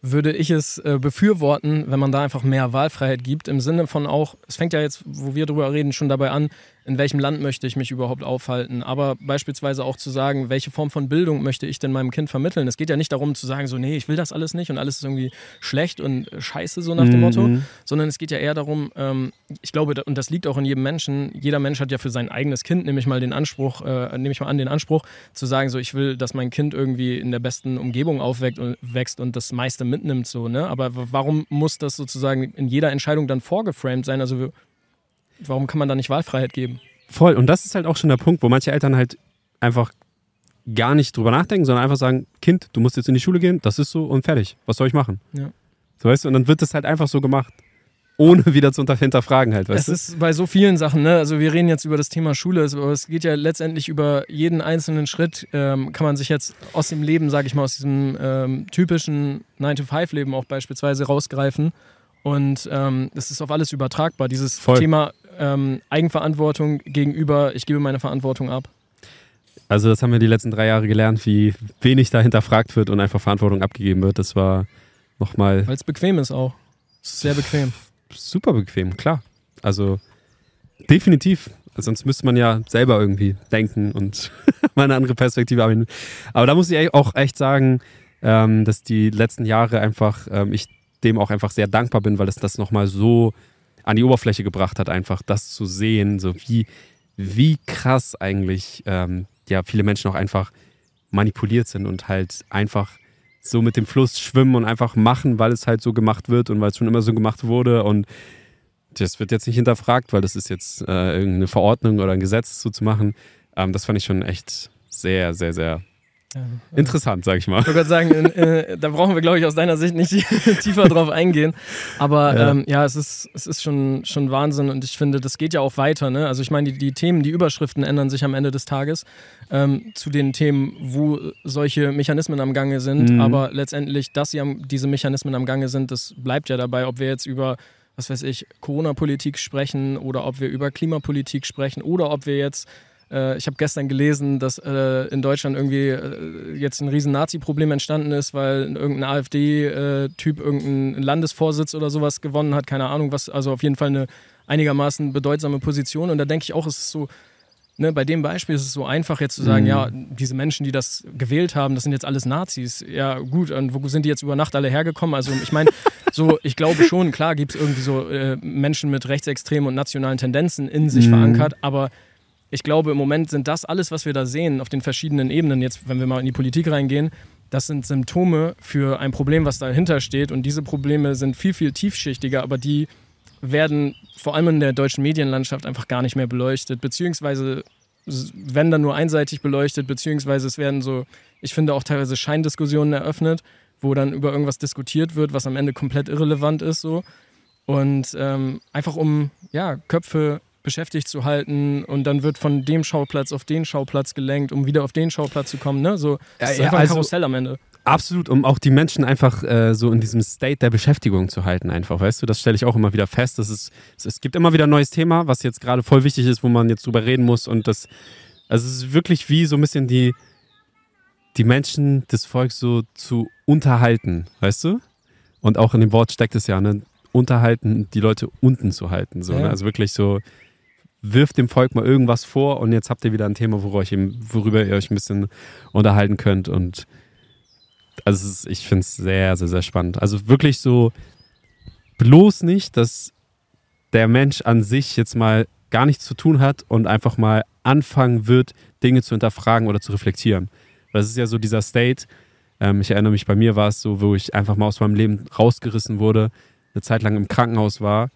würde ich es äh, befürworten, wenn man da einfach mehr Wahlfreiheit gibt, im Sinne von auch, es fängt ja jetzt, wo wir drüber reden, schon dabei an, in welchem Land möchte ich mich überhaupt aufhalten, aber beispielsweise auch zu sagen, welche Form von Bildung möchte ich denn meinem Kind vermitteln. Es geht ja nicht darum zu sagen, so, nee, ich will das alles nicht und alles ist irgendwie schlecht und scheiße, so nach dem Motto, Mhm. sondern es geht ja eher darum, ähm, ich glaube, und das liegt auch in jedem Menschen, jeder Mensch hat ja für sein eigenes Kind, nehme ich mal den Anspruch, äh, nehme ich mal an, den Anspruch, zu sagen, so, ich will, dass mein Kind irgendwie in der besten Umgebung aufwächst und, wächst und das meiste mitnimmt, so, ne? Aber warum muss das sozusagen in jeder Entscheidung dann vorgeframed sein? Also, warum kann man da nicht Wahlfreiheit geben? Voll. Und das ist halt auch schon der Punkt, wo manche Eltern halt einfach gar nicht drüber nachdenken, sondern einfach sagen, Kind, du musst jetzt in die Schule gehen, das ist so und fertig. Was soll ich machen? Ja. So weißt du, und dann wird das halt einfach so gemacht. Ohne wieder zu hinterfragen halt, weißt Es ist bei so vielen Sachen, ne? Also wir reden jetzt über das Thema Schule, aber es geht ja letztendlich über jeden einzelnen Schritt, ähm, kann man sich jetzt aus dem Leben, sage ich mal, aus diesem ähm, typischen 9-to-5-Leben auch beispielsweise rausgreifen. Und ähm, das ist auf alles übertragbar. Dieses Voll. Thema ähm, Eigenverantwortung gegenüber, ich gebe meine Verantwortung ab. Also das haben wir die letzten drei Jahre gelernt, wie wenig da hinterfragt wird und einfach Verantwortung abgegeben wird. Das war nochmal Weil es bequem ist auch. Sehr bequem. super bequem, klar. Also definitiv. Sonst müsste man ja selber irgendwie denken und mal eine andere Perspektive haben. Aber da muss ich auch echt sagen, ähm, dass die letzten Jahre einfach, ähm, ich dem auch einfach sehr dankbar bin, weil es das nochmal so an die Oberfläche gebracht hat, einfach das zu sehen, so wie, wie krass eigentlich ähm, ja viele Menschen auch einfach manipuliert sind und halt einfach so mit dem Fluss schwimmen und einfach machen, weil es halt so gemacht wird und weil es schon immer so gemacht wurde und das wird jetzt nicht hinterfragt, weil das ist jetzt äh, irgendeine Verordnung oder ein Gesetz so zu machen. Ähm, das fand ich schon echt sehr, sehr, sehr. Interessant, sag ich mal. Ich wollte gerade sagen, äh, da brauchen wir, glaube ich, aus deiner Sicht nicht tiefer drauf eingehen. Aber Ja. ja, ähm, ja es ist, es ist schon, schon Wahnsinn und ich finde, das geht ja auch weiter. Ne? Also ich meine, die, die Themen, die Überschriften ändern sich am Ende des Tages ähm, zu den Themen, wo solche Mechanismen am Gange sind. Mhm. Aber letztendlich, dass sie am, diese Mechanismen am Gange sind, das bleibt ja dabei, ob wir jetzt über was weiß ich, Corona-Politik sprechen oder ob wir über Klimapolitik sprechen oder ob wir jetzt äh, ich habe gestern gelesen, dass äh, in Deutschland irgendwie äh, jetzt ein riesen Nazi-Problem entstanden ist, weil irgendein AfD-Typ irgendeinen Landesvorsitz oder sowas gewonnen hat. Keine Ahnung, was, also auf jeden Fall eine einigermaßen bedeutsame Position. Und da denke ich auch, es ist so, ne, bei dem Beispiel ist es so einfach jetzt zu sagen, Mhm. ja, diese Menschen, die das gewählt haben, das sind jetzt alles Nazis. Ja, gut, und wo sind die jetzt über Nacht alle hergekommen? Also ich meine, so, ich glaube schon, klar gibt es irgendwie so äh, Menschen mit rechtsextremen und nationalen Tendenzen in sich Mhm. verankert, aber ich glaube, im Moment sind das alles, was wir da sehen, auf den verschiedenen Ebenen, jetzt, wenn wir mal in die Politik reingehen, das sind Symptome für ein Problem, was dahinter steht. Und diese Probleme sind viel, viel tiefschichtiger, aber die werden vor allem in der deutschen Medienlandschaft einfach gar nicht mehr beleuchtet, beziehungsweise wenn dann nur einseitig beleuchtet, beziehungsweise es werden so, ich finde auch teilweise Scheindiskussionen eröffnet, wo dann über irgendwas diskutiert wird, was am Ende komplett irrelevant ist so. Und ähm, einfach um ja, Köpfe beschäftigt zu halten und dann wird von dem Schauplatz auf den Schauplatz gelenkt, um wieder auf den Schauplatz zu kommen. Ne? So, das ja, ist einfach also, ein Karussell am Ende. Absolut, um auch die Menschen einfach äh, so in diesem State der Beschäftigung zu halten, einfach, weißt du, das stelle ich auch immer wieder fest. Das ist, es, es gibt immer wieder ein neues Thema, was jetzt gerade voll wichtig ist, wo man jetzt drüber reden muss und das, also es ist wirklich wie so ein bisschen die, die Menschen des Volks so zu unterhalten, weißt du? Und auch in dem Wort steckt es ja, ne? Unterhalten, die Leute unten zu halten, so, ja. ne? Also wirklich so, wirft dem Volk mal irgendwas vor und jetzt habt ihr wieder ein Thema, worüber ihr euch ein bisschen unterhalten könnt und also ist, ich finde es sehr, sehr, sehr spannend. Also wirklich so, bloß nicht, dass der Mensch an sich jetzt mal gar nichts zu tun hat und einfach mal anfangen wird, Dinge zu hinterfragen oder zu reflektieren. Das ist ja so dieser State. Ähm, ich erinnere mich, bei mir war es so, wo ich einfach mal aus meinem Leben rausgerissen wurde, eine Zeit lang im Krankenhaus war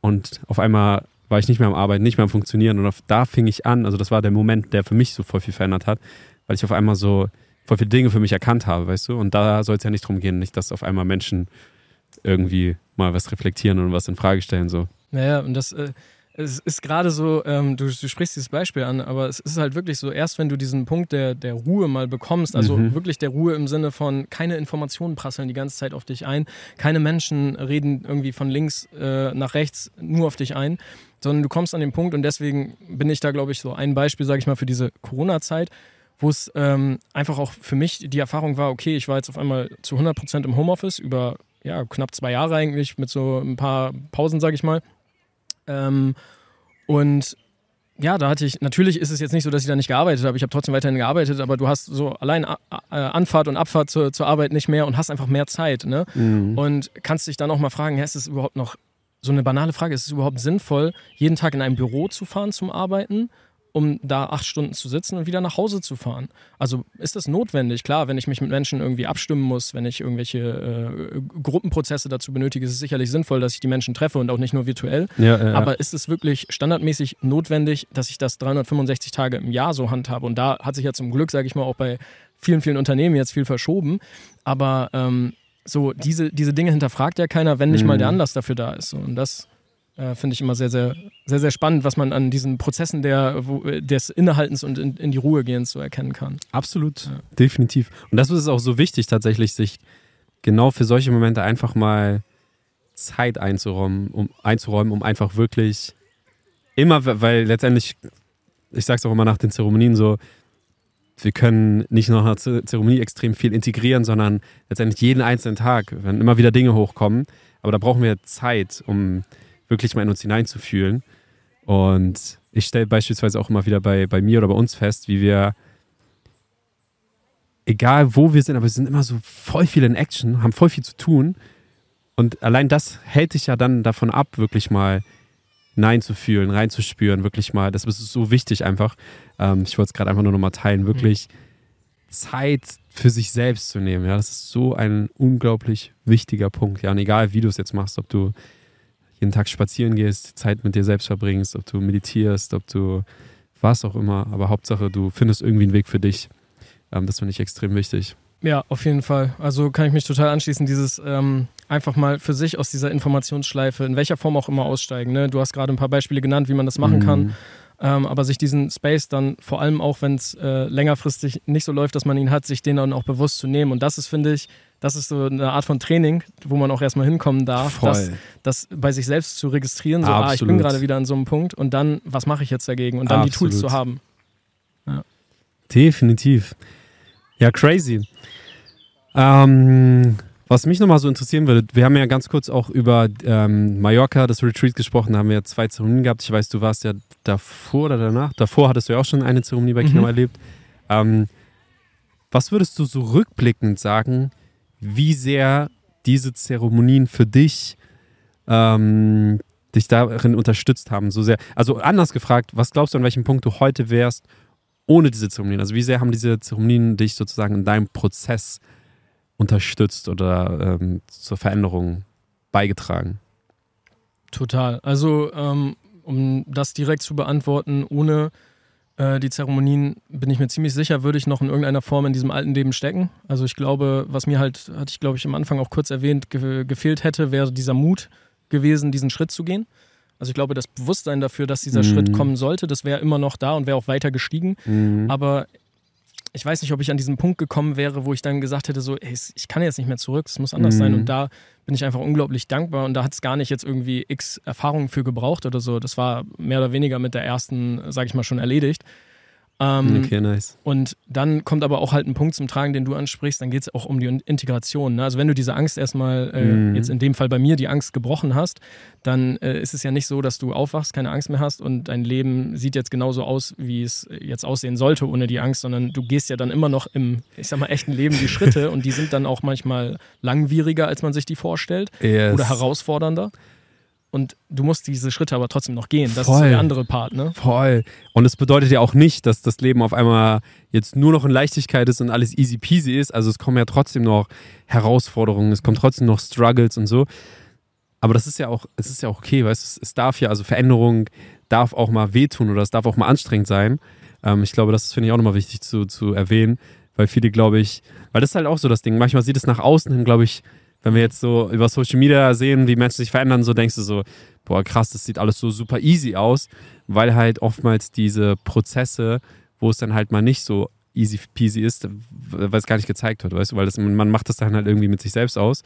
und auf einmal war ich nicht mehr am Arbeiten, nicht mehr am Funktionieren und da fing ich an, also das war der Moment, der für mich so voll viel verändert hat, weil ich auf einmal so voll viele Dinge für mich erkannt habe, weißt du? Und da soll es ja nicht drum gehen, nicht, dass auf einmal Menschen irgendwie mal was reflektieren und was in Frage stellen. So. Naja, und das äh, es ist gerade so, ähm, du, du, sprichst dieses Beispiel an, aber es ist halt wirklich so, erst wenn du diesen Punkt der, der Ruhe mal bekommst, also mhm. wirklich der Ruhe im Sinne von keine Informationen prasseln die ganze Zeit auf dich ein, keine Menschen reden irgendwie von links äh, nach rechts nur auf dich ein, sondern du kommst an den Punkt und deswegen bin ich da, glaube ich, so ein Beispiel, sage ich mal, für diese Corona-Zeit, wo es ähm, einfach auch für mich die Erfahrung war, okay, ich war jetzt auf einmal zu 100 Prozent im Homeoffice über ja, knapp zwei Jahre eigentlich mit so ein paar Pausen, sage ich mal. Ähm, und ja, da hatte ich, natürlich ist es jetzt nicht so, dass ich da nicht gearbeitet habe. Ich habe trotzdem weiterhin gearbeitet, aber du hast so allein äh, Anfahrt und Abfahrt zur, zur Arbeit nicht mehr und hast einfach mehr Zeit. Ne? Mhm. Und kannst dich dann auch mal fragen, ja, ist es überhaupt noch so eine banale Frage, ist es überhaupt sinnvoll, jeden Tag in ein Büro zu fahren zum Arbeiten? um da acht Stunden zu sitzen und wieder nach Hause zu fahren. Also ist das notwendig? Klar, wenn ich mich mit Menschen irgendwie abstimmen muss, wenn ich irgendwelche äh, Gruppenprozesse dazu benötige, ist es sicherlich sinnvoll, dass ich die Menschen treffe und auch nicht nur virtuell. Ja, ja, Aber ist es wirklich standardmäßig notwendig, dass ich das 365 Tage im Jahr so handhabe? Und da hat sich ja zum Glück, sage ich mal, auch bei vielen, vielen Unternehmen jetzt viel verschoben. Aber ähm, so diese, diese Dinge hinterfragt ja keiner, wenn nicht mhm. mal der Anlass dafür da ist. Und das äh, Finde ich immer sehr, sehr, sehr, sehr spannend, was man an diesen Prozessen der, wo, des Innehaltens und in, in, die Ruhe gehens so erkennen kann. Absolut, ja. definitiv. Und das ist auch so wichtig, tatsächlich, sich genau für solche Momente einfach mal Zeit einzuräumen, um, einzuräumen, um einfach wirklich immer, weil letztendlich, ich sage es auch immer nach den Zeremonien so, wir können nicht nur einer Zeremonie extrem viel integrieren, sondern letztendlich jeden einzelnen Tag, wenn immer wieder Dinge hochkommen. Aber da brauchen wir Zeit, um wirklich mal in uns hineinzufühlen. Und ich stelle beispielsweise auch immer wieder bei, bei mir oder bei uns fest, wie wir, egal wo wir sind, aber wir sind immer so voll viel in Action, haben voll viel zu tun. Und allein das hält dich ja dann davon ab, wirklich mal Nein zu fühlen, reinzuspüren, wirklich mal. Das ist so wichtig einfach. Ähm, ich wollte es gerade einfach nur noch mal teilen, wirklich mhm. Zeit für sich selbst zu nehmen. Ja, das ist so ein unglaublich wichtiger Punkt. Ja, und egal wie du es jetzt machst, ob du jeden Tag spazieren gehst, Zeit mit dir selbst verbringst, ob du meditierst, ob du was auch immer. Aber Hauptsache, du findest irgendwie einen Weg für dich. Ähm, das finde ich extrem wichtig. Ja, auf jeden Fall. Also kann ich mich total anschließen, dieses ähm, einfach mal für sich aus dieser Informationsschleife, in welcher Form auch immer aussteigen. Ne? Du hast gerade ein paar Beispiele genannt, wie man das machen mhm. kann. Ähm, aber sich diesen Space dann, vor allem auch wenn es äh, längerfristig nicht so läuft, dass man ihn hat, sich den dann auch bewusst zu nehmen. Und das ist, finde ich, das ist so eine Art von Training, wo man auch erstmal hinkommen darf, das, das, bei sich selbst zu registrieren, so, ah, ich bin gerade wieder an so einem Punkt und dann, was mache ich jetzt dagegen und dann Absolut. die Tools zu haben. Ja. Definitiv. Ja, crazy. Ähm, was mich nochmal so interessieren würde, wir haben ja ganz kurz auch über ähm, Mallorca, das Retreat gesprochen, da haben wir ja zwei Zeremonien gehabt. Ich weiß, du warst ja davor oder danach. Davor hattest du ja auch schon eine Zeremonie bei Kino mhm. erlebt. Ähm, was würdest du so rückblickend sagen, wie sehr diese Zeremonien für dich ähm, dich darin unterstützt haben, so sehr. Also anders gefragt, was glaubst du, an welchem Punkt du heute wärst ohne diese Zeremonien? Also wie sehr haben diese Zeremonien dich sozusagen in deinem Prozess unterstützt oder ähm, zur Veränderung beigetragen? Total. Also ähm, um das direkt zu beantworten, ohne äh, die Zeremonien, bin ich mir ziemlich sicher, würde ich noch in irgendeiner Form in diesem alten Leben stecken. Also ich glaube, was mir halt, hatte ich glaube ich am Anfang auch kurz erwähnt, ge gefehlt hätte, wäre dieser Mut gewesen, diesen Schritt zu gehen. Also ich glaube, das Bewusstsein dafür, dass dieser mhm. Schritt kommen sollte, das wäre immer noch da und wäre auch weiter gestiegen. Mhm. Aber ich weiß nicht, ob ich an diesen Punkt gekommen wäre, wo ich dann gesagt hätte, so, ey, ich kann jetzt nicht mehr zurück, es muss anders mhm. sein. Und da bin ich einfach unglaublich dankbar und da hat es gar nicht jetzt irgendwie x Erfahrungen für gebraucht oder so. Das war mehr oder weniger mit der ersten, sag ich mal, schon erledigt. Ähm, okay, nice. Und dann kommt aber auch halt ein Punkt zum Tragen, den du ansprichst, dann geht es auch um die Integration. Ne? Also wenn du diese Angst erstmal, äh, mhm. jetzt in dem Fall bei mir, die Angst gebrochen hast, dann äh, ist es ja nicht so, dass du aufwachst, keine Angst mehr hast und dein Leben sieht jetzt genauso aus, wie es jetzt aussehen sollte ohne die Angst, sondern du gehst ja dann immer noch im, ich sag mal, echten Leben die Schritte und die sind dann auch manchmal langwieriger, als man sich die vorstellt yes. oder herausfordernder. Und du musst diese Schritte aber trotzdem noch gehen. Das Voll. ist der andere Part, ne? Voll. Und es bedeutet ja auch nicht, dass das Leben auf einmal jetzt nur noch in Leichtigkeit ist und alles easy peasy ist. Also es kommen ja trotzdem noch Herausforderungen, es kommen trotzdem noch Struggles und so. Aber das ist ja auch, es ist ja auch okay, weißt du, es, es darf ja, also Veränderung darf auch mal wehtun oder es darf auch mal anstrengend sein. Ähm, ich glaube, das finde ich auch nochmal wichtig zu, zu erwähnen, weil viele, glaube ich, weil das ist halt auch so das Ding. Manchmal sieht es nach außen hin, glaube ich, wenn wir jetzt so über Social Media sehen, wie Menschen sich verändern, so denkst du so, boah, krass, das sieht alles so super easy aus, weil halt oftmals diese Prozesse, wo es dann halt mal nicht so easy peasy ist, weil es gar nicht gezeigt wird, weißt du, weil das, man macht das dann halt irgendwie mit sich selbst aus.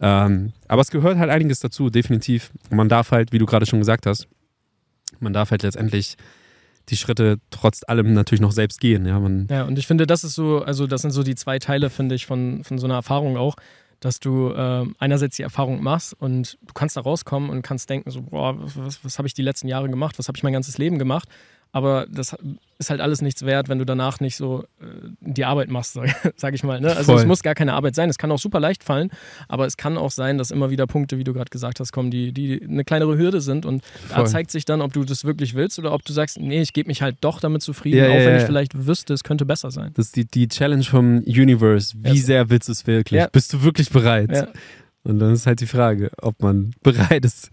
Ähm, aber es gehört halt einiges dazu, definitiv. man darf halt, wie du gerade schon gesagt hast, man darf halt letztendlich die Schritte trotz allem natürlich noch selbst gehen. Ja, man ja und ich finde, das ist so, also das sind so die zwei Teile, finde ich, von, von so einer Erfahrung auch dass du äh, einerseits die Erfahrung machst und du kannst da rauskommen und kannst denken, so, boah, was, was habe ich die letzten Jahre gemacht, was habe ich mein ganzes Leben gemacht. Aber das ist halt alles nichts wert, wenn du danach nicht so äh, die Arbeit machst, sag, sag ich mal. Ne? Also Voll. es muss gar keine Arbeit sein. Es kann auch super leicht fallen, aber es kann auch sein, dass immer wieder Punkte, wie du gerade gesagt hast, kommen, die, die eine kleinere Hürde sind. Und Voll. da zeigt sich dann, ob du das wirklich willst oder ob du sagst, nee, ich gebe mich halt doch damit zufrieden, ja, auch ja, wenn ja. ich vielleicht wüsste, es könnte besser sein. Das ist die, die Challenge vom Universe. Wie sehr willst du es wirklich? Bist du wirklich bereit? Und dann ist halt die Frage, ob man bereit ist,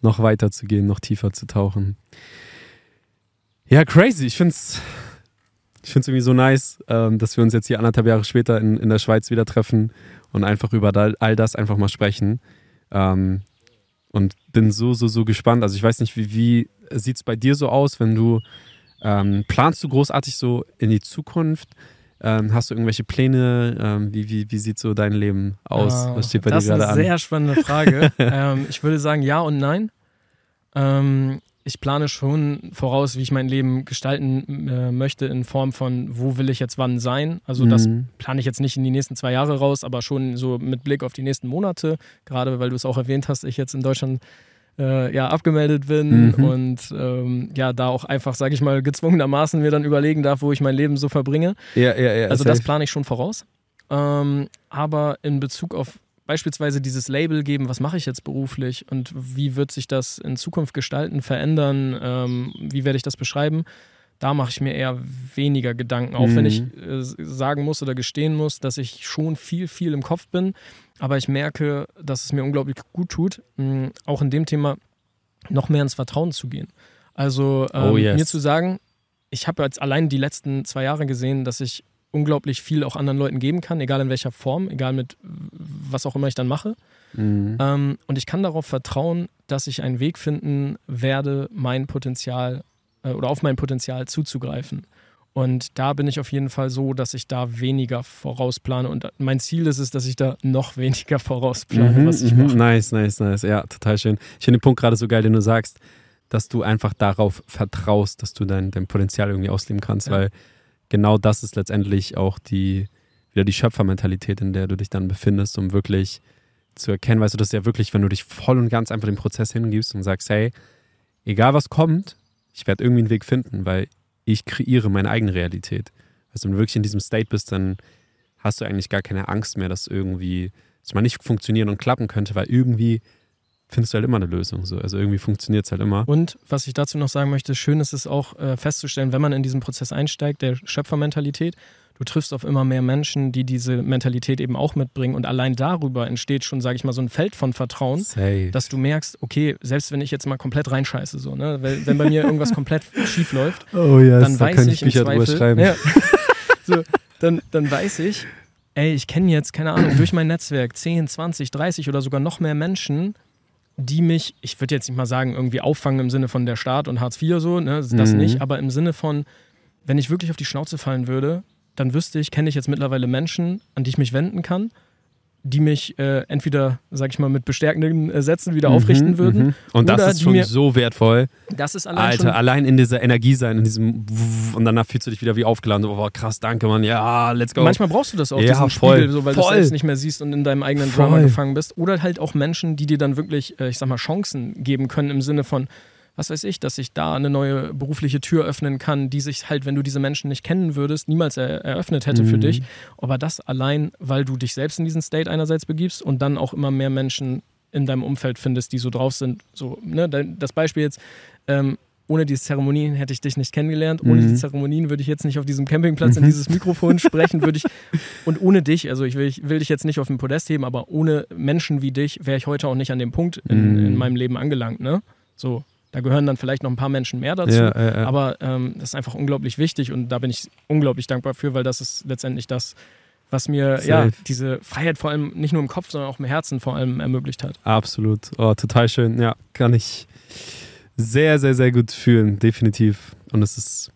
noch weiter zu gehen, noch tiefer zu tauchen. Ja, crazy. Ich finde es ich find's irgendwie so nice, ähm, dass wir uns jetzt hier anderthalb Jahre später in, in der Schweiz wieder treffen und einfach über all das einfach mal sprechen. Ähm, und bin so, so, so gespannt. Also ich weiß nicht, wie, wie sieht es bei dir so aus, wenn du ähm, planst du großartig so in die Zukunft? Ähm, hast du irgendwelche Pläne? Ähm, wie, wie, wie sieht so dein Leben aus? Was steht bei dir gerade an? Das ist eine sehr spannende Frage. ähm, ich würde sagen ja und nein. Ich plane schon voraus, wie ich mein Leben gestalten äh, möchte, in Form von, wo will ich jetzt wann sein. Also mhm. das plane ich jetzt nicht in die nächsten zwei Jahre raus, aber schon so mit Blick auf die nächsten Monate. Gerade weil du es auch erwähnt hast, ich jetzt in Deutschland äh, ja, abgemeldet bin mhm. und ähm, ja, da auch einfach, sage ich mal, gezwungenermaßen mir dann überlegen darf, wo ich mein Leben so verbringe. Ja, ja, ja. Also das plane ich schon voraus. Ähm, aber in Bezug auf beispielsweise dieses Label geben, was mache ich jetzt beruflich und wie wird sich das in Zukunft gestalten, verändern, ähm, wie werde ich das beschreiben, da mache ich mir eher weniger Gedanken, auch mhm. wenn ich mhm. äh, sagen muss oder gestehen muss, dass ich schon viel, viel im Kopf bin, aber ich merke, dass es mir unglaublich gut tut, mh, auch in dem Thema noch mehr ins Vertrauen zu gehen. Also ähm, oh yes. mir zu sagen, ich habe jetzt allein die letzten zwei Jahre gesehen, dass ich unglaublich viel auch anderen Leuten geben kann, egal in welcher Form, egal mit was auch immer ich dann mache. Mhm. Ähm, und ich kann darauf vertrauen, dass ich einen Weg finden werde, mein Potenzial äh, oder auf mein Potenzial zuzugreifen. Und da bin ich auf jeden Fall so, dass ich da weniger vorausplane. Und mein Ziel ist es, dass ich da noch weniger vorausplane, mhm, was ich mhm. mache. Nice, nice, nice. Ja, total schön. Ich finde den Punkt gerade so geil, den du sagst, dass du einfach darauf vertraust, dass du dein, dein Potenzial irgendwie ausleben kannst, ja. weil genau das ist letztendlich auch die, wieder die Schöpfermentalität, in der du dich dann befindest, um wirklich zu erkennen, weißt du, das ist ja wirklich, wenn du dich voll und ganz einfach dem Prozess hingibst und sagst, hey, egal was kommt, ich werde irgendwie einen Weg finden, weil ich kreiere meine eigene Realität. Du, wenn du wirklich in diesem State bist, dann hast du eigentlich gar keine Angst mehr, dass irgendwie es mal nicht funktionieren und klappen könnte, weil irgendwie findest du halt immer eine Lösung. So. Also irgendwie funktioniert es halt immer. Und was ich dazu noch sagen möchte, schön ist es auch äh, festzustellen, wenn man in diesen Prozess einsteigt, der Schöpfermentalität, du triffst auf immer mehr Menschen, die diese Mentalität eben auch mitbringen. Und allein darüber entsteht schon, sage ich mal, so ein Feld von Vertrauen, Safe. dass du merkst, okay, selbst wenn ich jetzt mal komplett reinscheiße, so, ne, wenn, wenn bei mir irgendwas komplett schief läuft, oh yes, dann weiß kann ich, ich im Zweifel, ja, so, dann, dann weiß ich, ey, ich kenne jetzt, keine Ahnung, durch mein Netzwerk 10, 20, 30 oder sogar noch mehr Menschen, die mich, ich würde jetzt nicht mal sagen, irgendwie auffangen im Sinne von der Staat und Hartz IV so, ne, das Mhm. nicht, aber im Sinne von, wenn ich wirklich auf die Schnauze fallen würde, dann wüsste ich, kenne ich jetzt mittlerweile Menschen, an die ich mich wenden kann, die mich äh, entweder, sag ich mal, mit bestärkenden äh, Sätzen wieder aufrichten würden. Mhm. Und das ist schon mir- so wertvoll. Das ist allein Alter, schon allein in dieser Energie sein, in diesem und danach fühlst du dich wieder wie aufgeladen. So, boah, krass, danke, Mann. Ja, let's go. Manchmal brauchst du das auch, Ja, diesen voll, Spiegel, so, weil du es voll. selbst nicht mehr siehst und in deinem eigenen Voll. Drama gefangen bist. Oder halt auch Menschen, die dir dann wirklich, äh, ich sag mal, Chancen geben können im Sinne von, was weiß ich, dass sich da eine neue berufliche Tür öffnen kann, die sich halt, wenn du diese Menschen nicht kennen würdest, niemals er eröffnet hätte für Mhm. dich. Aber das allein, weil du dich selbst in diesen State einerseits begibst und dann auch immer mehr Menschen in deinem Umfeld findest, die so drauf sind. So, ne? Das Beispiel jetzt, ähm, ohne diese Zeremonien hätte ich dich nicht kennengelernt. Ohne Mhm. die Zeremonien würde ich jetzt nicht auf diesem Campingplatz in Mhm. dieses Mikrofon sprechen, würde ich und ohne dich, also ich will, ich will dich jetzt nicht auf den Podest heben, aber ohne Menschen wie dich wäre ich heute auch nicht an dem Punkt in, Mhm. in meinem Leben angelangt. Ne? So, da gehören dann vielleicht noch ein paar Menschen mehr dazu. ja, ja, ja. Aber ähm, das ist einfach unglaublich wichtig und da bin ich unglaublich dankbar für, weil das ist letztendlich das, was mir ja diese Freiheit vor allem nicht nur im Kopf, sondern auch im Herzen vor allem ermöglicht hat. Absolut. Oh, total schön. Ja, kann ich sehr, sehr, sehr gut fühlen, definitiv. Und es ist,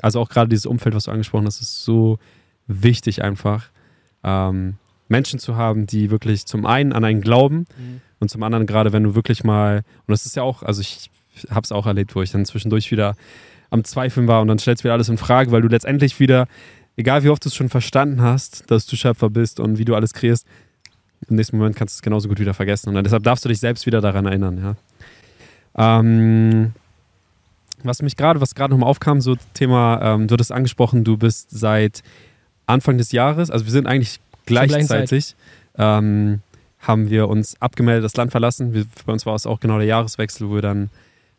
also auch gerade dieses Umfeld, was du angesprochen hast, ist so wichtig einfach, ähm, Menschen zu haben, die wirklich zum einen an einen glauben und zum anderen gerade, wenn du wirklich mal, und das ist ja auch, also ich habe es auch erlebt, wo ich dann zwischendurch wieder am Zweifeln war und dann stellst du wieder alles in Frage, weil du letztendlich wieder, egal wie oft du es schon verstanden hast, dass du Schöpfer bist und wie du alles kreierst, im nächsten Moment kannst du es genauso gut wieder vergessen. Und deshalb darfst du dich selbst wieder daran erinnern, ja. Ähm, was mich gerade, was gerade nochmal aufkam, so Thema, ähm, du hattest angesprochen, du bist seit Anfang des Jahres, also wir sind eigentlich gleichzeitig, ähm, haben wir uns abgemeldet, das Land verlassen. Wir, bei uns war es auch genau der Jahreswechsel, wo wir dann,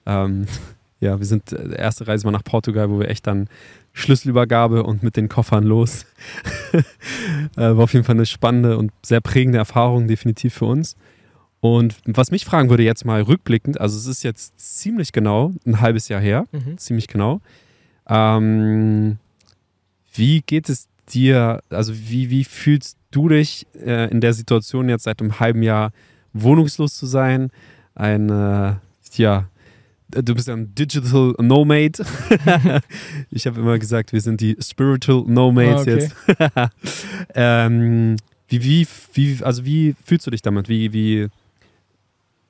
ähm, ja, wir sind, äh, erste Reise war nach Portugal, wo wir echt dann Schlüsselübergabe und mit den Koffern los. äh, war auf jeden Fall eine spannende und sehr prägende Erfahrung, definitiv für uns. Und was mich fragen würde jetzt mal rückblickend, also es ist jetzt ziemlich genau ein halbes Jahr her, Mhm. ziemlich genau. Ähm, wie geht es dir, also wie, wie fühlst du dich äh, in der Situation jetzt seit einem halben Jahr wohnungslos zu sein? Ein, äh, ja, du bist ja ein Digital Nomad. ich habe immer gesagt, wir sind die Spiritual Nomads Ah, okay. jetzt. ähm, wie, wie, wie, also wie fühlst du dich damit? Wie, wie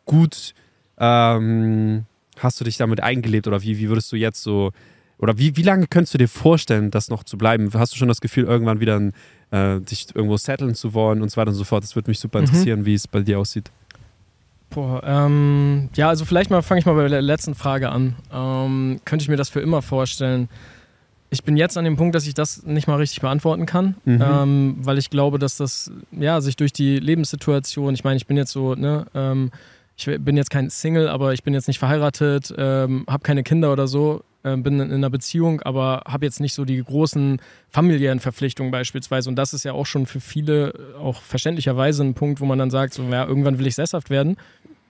gut ähm, hast du dich damit eingelebt oder wie, wie würdest du jetzt so, oder wie, wie lange könntest du dir vorstellen, das noch zu bleiben? Hast du schon das Gefühl, irgendwann wieder ein, äh, dich irgendwo setteln zu wollen und so weiter und so fort? Das würde mich super Mhm. interessieren, wie es bei dir aussieht. Boah, ähm, ja, also vielleicht mal fange ich mal bei der letzten Frage an. Ähm, könnte ich mir das für immer vorstellen? Ich bin jetzt an dem Punkt, dass ich das nicht mal richtig beantworten kann, Mhm. ähm, weil ich glaube, dass das ja sich durch die Lebenssituation, ich meine, ich bin jetzt so, ne, ähm, ich bin jetzt kein Single, aber ich bin jetzt nicht verheiratet, ähm, habe keine Kinder oder so, ähm, bin in einer Beziehung, aber habe jetzt nicht so die großen familiären Verpflichtungen beispielsweise. Und das ist ja auch schon für viele auch verständlicherweise ein Punkt, wo man dann sagt, so, ja, irgendwann will ich sesshaft werden.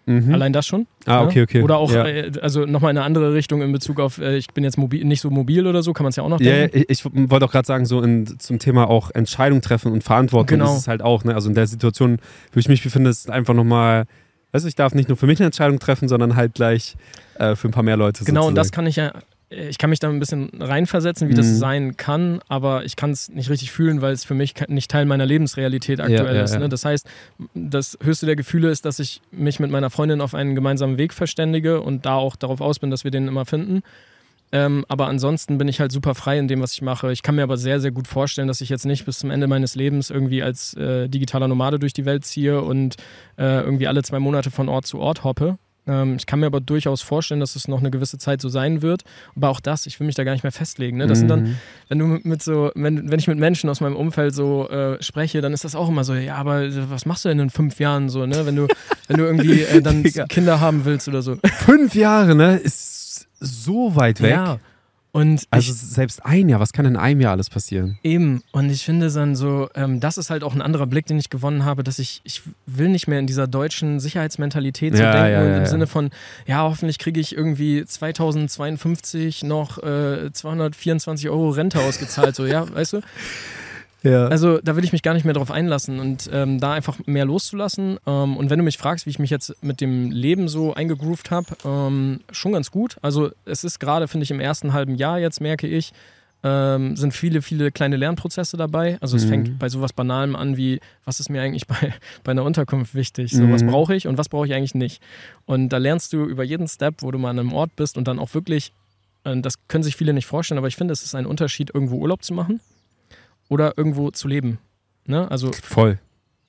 Mhm. Allein das schon. ah, okay, okay. Oder auch, Ja, äh, also nochmal in eine andere Richtung in Bezug auf, äh, ich bin jetzt mobil, nicht so mobil oder so, kann man es ja auch noch ja, denken. ich, ich wollte auch gerade sagen, so in, zum Thema auch Entscheidung treffen und Verantwortung Genau. ist es halt auch, ne? Also in der Situation, wo ich mich befinde, ist es einfach nochmal, weißt du, ich darf nicht nur für mich eine Entscheidung treffen, sondern halt gleich äh, für ein paar mehr Leute. Genau, und das sozusagen. kann ich ja, ich kann mich da ein bisschen reinversetzen, wie das Mhm. sein kann, aber ich kann es nicht richtig fühlen, weil es für mich nicht Teil meiner Lebensrealität aktuell ja, ist. ja. Ne? Das heißt, das höchste der Gefühle ist, dass ich mich mit meiner Freundin auf einen gemeinsamen Weg verständige und da auch darauf aus bin, dass wir den immer finden. Ähm, aber ansonsten bin ich halt super frei in dem, was ich mache. Ich kann mir aber sehr, sehr gut vorstellen, dass ich jetzt nicht bis zum Ende meines Lebens irgendwie als äh, digitaler Nomade durch die Welt ziehe und äh, irgendwie alle zwei Monate von Ort zu Ort hoppe. Ähm, ich kann mir aber durchaus vorstellen, dass es noch eine gewisse Zeit so sein wird. Aber auch das, ich will mich da gar nicht mehr festlegen. Ne? Das sind dann, Mhm. wenn du mit so, wenn, wenn ich mit Menschen aus meinem Umfeld so äh, spreche, dann ist das auch immer so, ja, aber was machst du denn in fünf Jahren so, ne? Wenn du, wenn du irgendwie äh, dann. Kinder haben willst oder so. Fünf Jahre, ne? Ist so weit weg. Ja. Und Also ich, selbst ein Jahr, was kann in einem Jahr alles passieren? Eben, und ich finde dann so, ähm, das ist halt auch ein anderer Blick, den ich gewonnen habe, dass ich, ich will nicht mehr in dieser deutschen Sicherheitsmentalität so Ja, denken ja, und ja, im. Sinne von, ja, hoffentlich kriege ich irgendwie 2052 noch äh, 224 Euro Rente ausgezahlt, so, ja, weißt du? Ja. Also da will ich mich gar nicht mehr drauf einlassen und ähm, da einfach mehr loszulassen. Ähm, und wenn du mich fragst, wie ich mich jetzt mit dem Leben so eingegroovt habe, ähm, schon ganz gut. Also es ist gerade, finde ich, im ersten halben Jahr jetzt merke ich, ähm, sind viele, viele kleine Lernprozesse dabei. Also es mhm. fängt bei sowas Banalem an wie, was ist mir eigentlich bei, bei einer Unterkunft wichtig? So, mhm. was brauche ich und was brauche ich eigentlich nicht? Und da lernst du über jeden Step, wo du mal an einem Ort bist und dann auch wirklich, äh, das können sich viele nicht vorstellen, aber ich finde, es ist ein Unterschied, irgendwo Urlaub zu machen oder irgendwo zu leben. Ne? Also voll.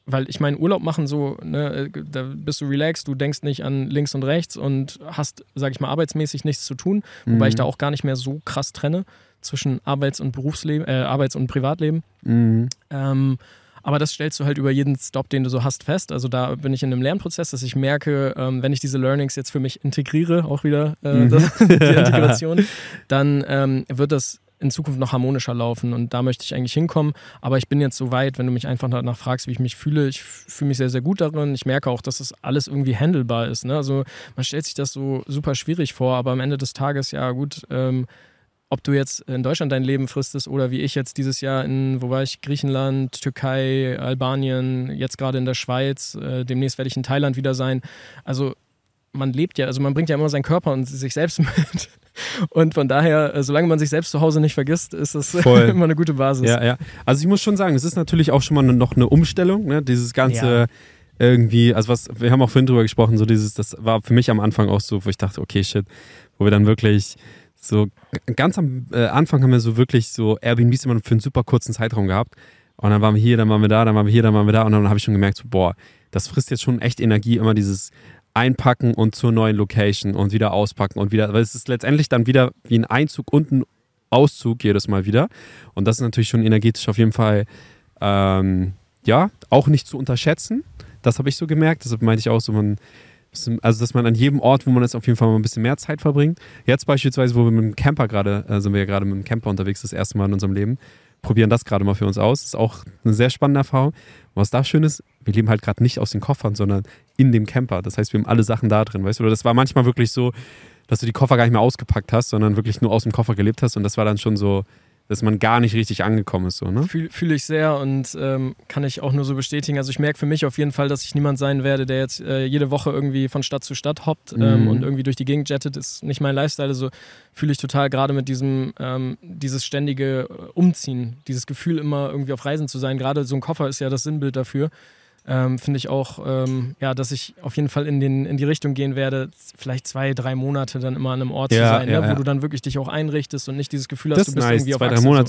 Weil ich meine, Urlaub machen so, ne, da bist du relaxed, du denkst nicht an links und rechts und hast, sag ich mal, arbeitsmäßig nichts zu tun, wobei mhm. ich da auch gar nicht mehr so krass trenne zwischen Arbeits- und Berufsleben, äh, Arbeits- und Privatleben. Mhm. Ähm, aber das stellst du halt über jeden Stop, den du so hast, fest. Also da bin ich in einem Lernprozess, dass ich merke, ähm, wenn ich diese Learnings jetzt für mich integriere, auch wieder äh, mhm. das, die Integration, dann ähm, wird das in Zukunft noch harmonischer laufen und da möchte ich eigentlich hinkommen. Aber ich bin jetzt so weit, wenn du mich einfach danach fragst, wie ich mich fühle. Ich fühle mich sehr, sehr gut darin. Ich merke auch, dass das alles irgendwie handelbar ist. Ne? Also man stellt sich das so super schwierig vor, aber am Ende des Tages, ja gut, ähm, ob du jetzt in Deutschland dein Leben fristest oder wie ich jetzt dieses Jahr in, wo war ich, Griechenland, Türkei, Albanien, jetzt gerade in der Schweiz, äh, demnächst werde ich in Thailand wieder sein. Also man lebt ja, also man bringt ja immer seinen Körper und sich selbst mit. Und von daher, äh, solange man sich selbst zu Hause nicht vergisst, ist das immer eine gute Basis. Ja, ja. Also ich muss schon sagen, es ist natürlich auch schon mal noch eine Umstellung, ne? dieses ganze ja. irgendwie, also was, wir haben auch vorhin drüber gesprochen, so dieses, das war für mich am Anfang auch so, wo ich dachte, okay, shit, wo wir dann wirklich so ganz am äh, Anfang haben wir so wirklich so Airbnbs immer für einen super kurzen Zeitraum gehabt. Und dann waren wir hier, dann waren wir da, dann waren wir hier, dann waren wir da. Und dann habe ich schon gemerkt, so, boah, das frisst jetzt schon echt Energie, immer dieses Einpacken und zur neuen Location und wieder auspacken und wieder. Weil es ist letztendlich dann wieder wie ein Einzug und ein Auszug jedes Mal wieder. Und das ist natürlich schon energetisch auf jeden Fall, ähm, ja, auch nicht zu unterschätzen. Das habe ich so gemerkt. Deshalb meinte ich auch so, man also, dass man an jedem Ort, wo man ist, auf jeden Fall mal ein bisschen mehr Zeit verbringt. Jetzt beispielsweise, wo wir mit dem Camper gerade, äh, sind wir ja gerade mit dem Camper unterwegs, das erste Mal in unserem Leben, probieren das gerade mal für uns aus. Das ist auch eine sehr spannende Erfahrung. Was da schön ist, wir leben halt gerade nicht aus den Koffern, sondern in dem Camper. Das heißt, wir haben alle Sachen da drin, weißt du? Oder das war manchmal wirklich so, dass du die Koffer gar nicht mehr ausgepackt hast, sondern wirklich nur aus dem Koffer gelebt hast. Und das war dann schon so, dass man gar nicht richtig angekommen ist. So, ne? Fühle fühl ich sehr und ähm, kann ich auch nur so bestätigen. Also ich merke für mich auf jeden Fall, dass ich niemand sein werde, der jetzt äh, jede Woche irgendwie von Stadt zu Stadt hoppt ähm, mhm. und irgendwie durch die Gegend jettet. Ist nicht mein Lifestyle. Also fühle ich total gerade mit diesem, ähm, dieses ständige äh, Umziehen, dieses Gefühl immer irgendwie auf Reisen zu sein. Gerade so ein Koffer ist ja das Sinnbild dafür ähm, finde ich auch, ähm, ja, dass ich auf jeden Fall in, den, in die Richtung gehen werde, vielleicht zwei, drei Monate dann immer an einem Ort ja, zu sein, ja, ne? wo du dann wirklich dich auch einrichtest und nicht dieses Gefühl hast, das du bist nice. irgendwie auf zwei, drei Monate.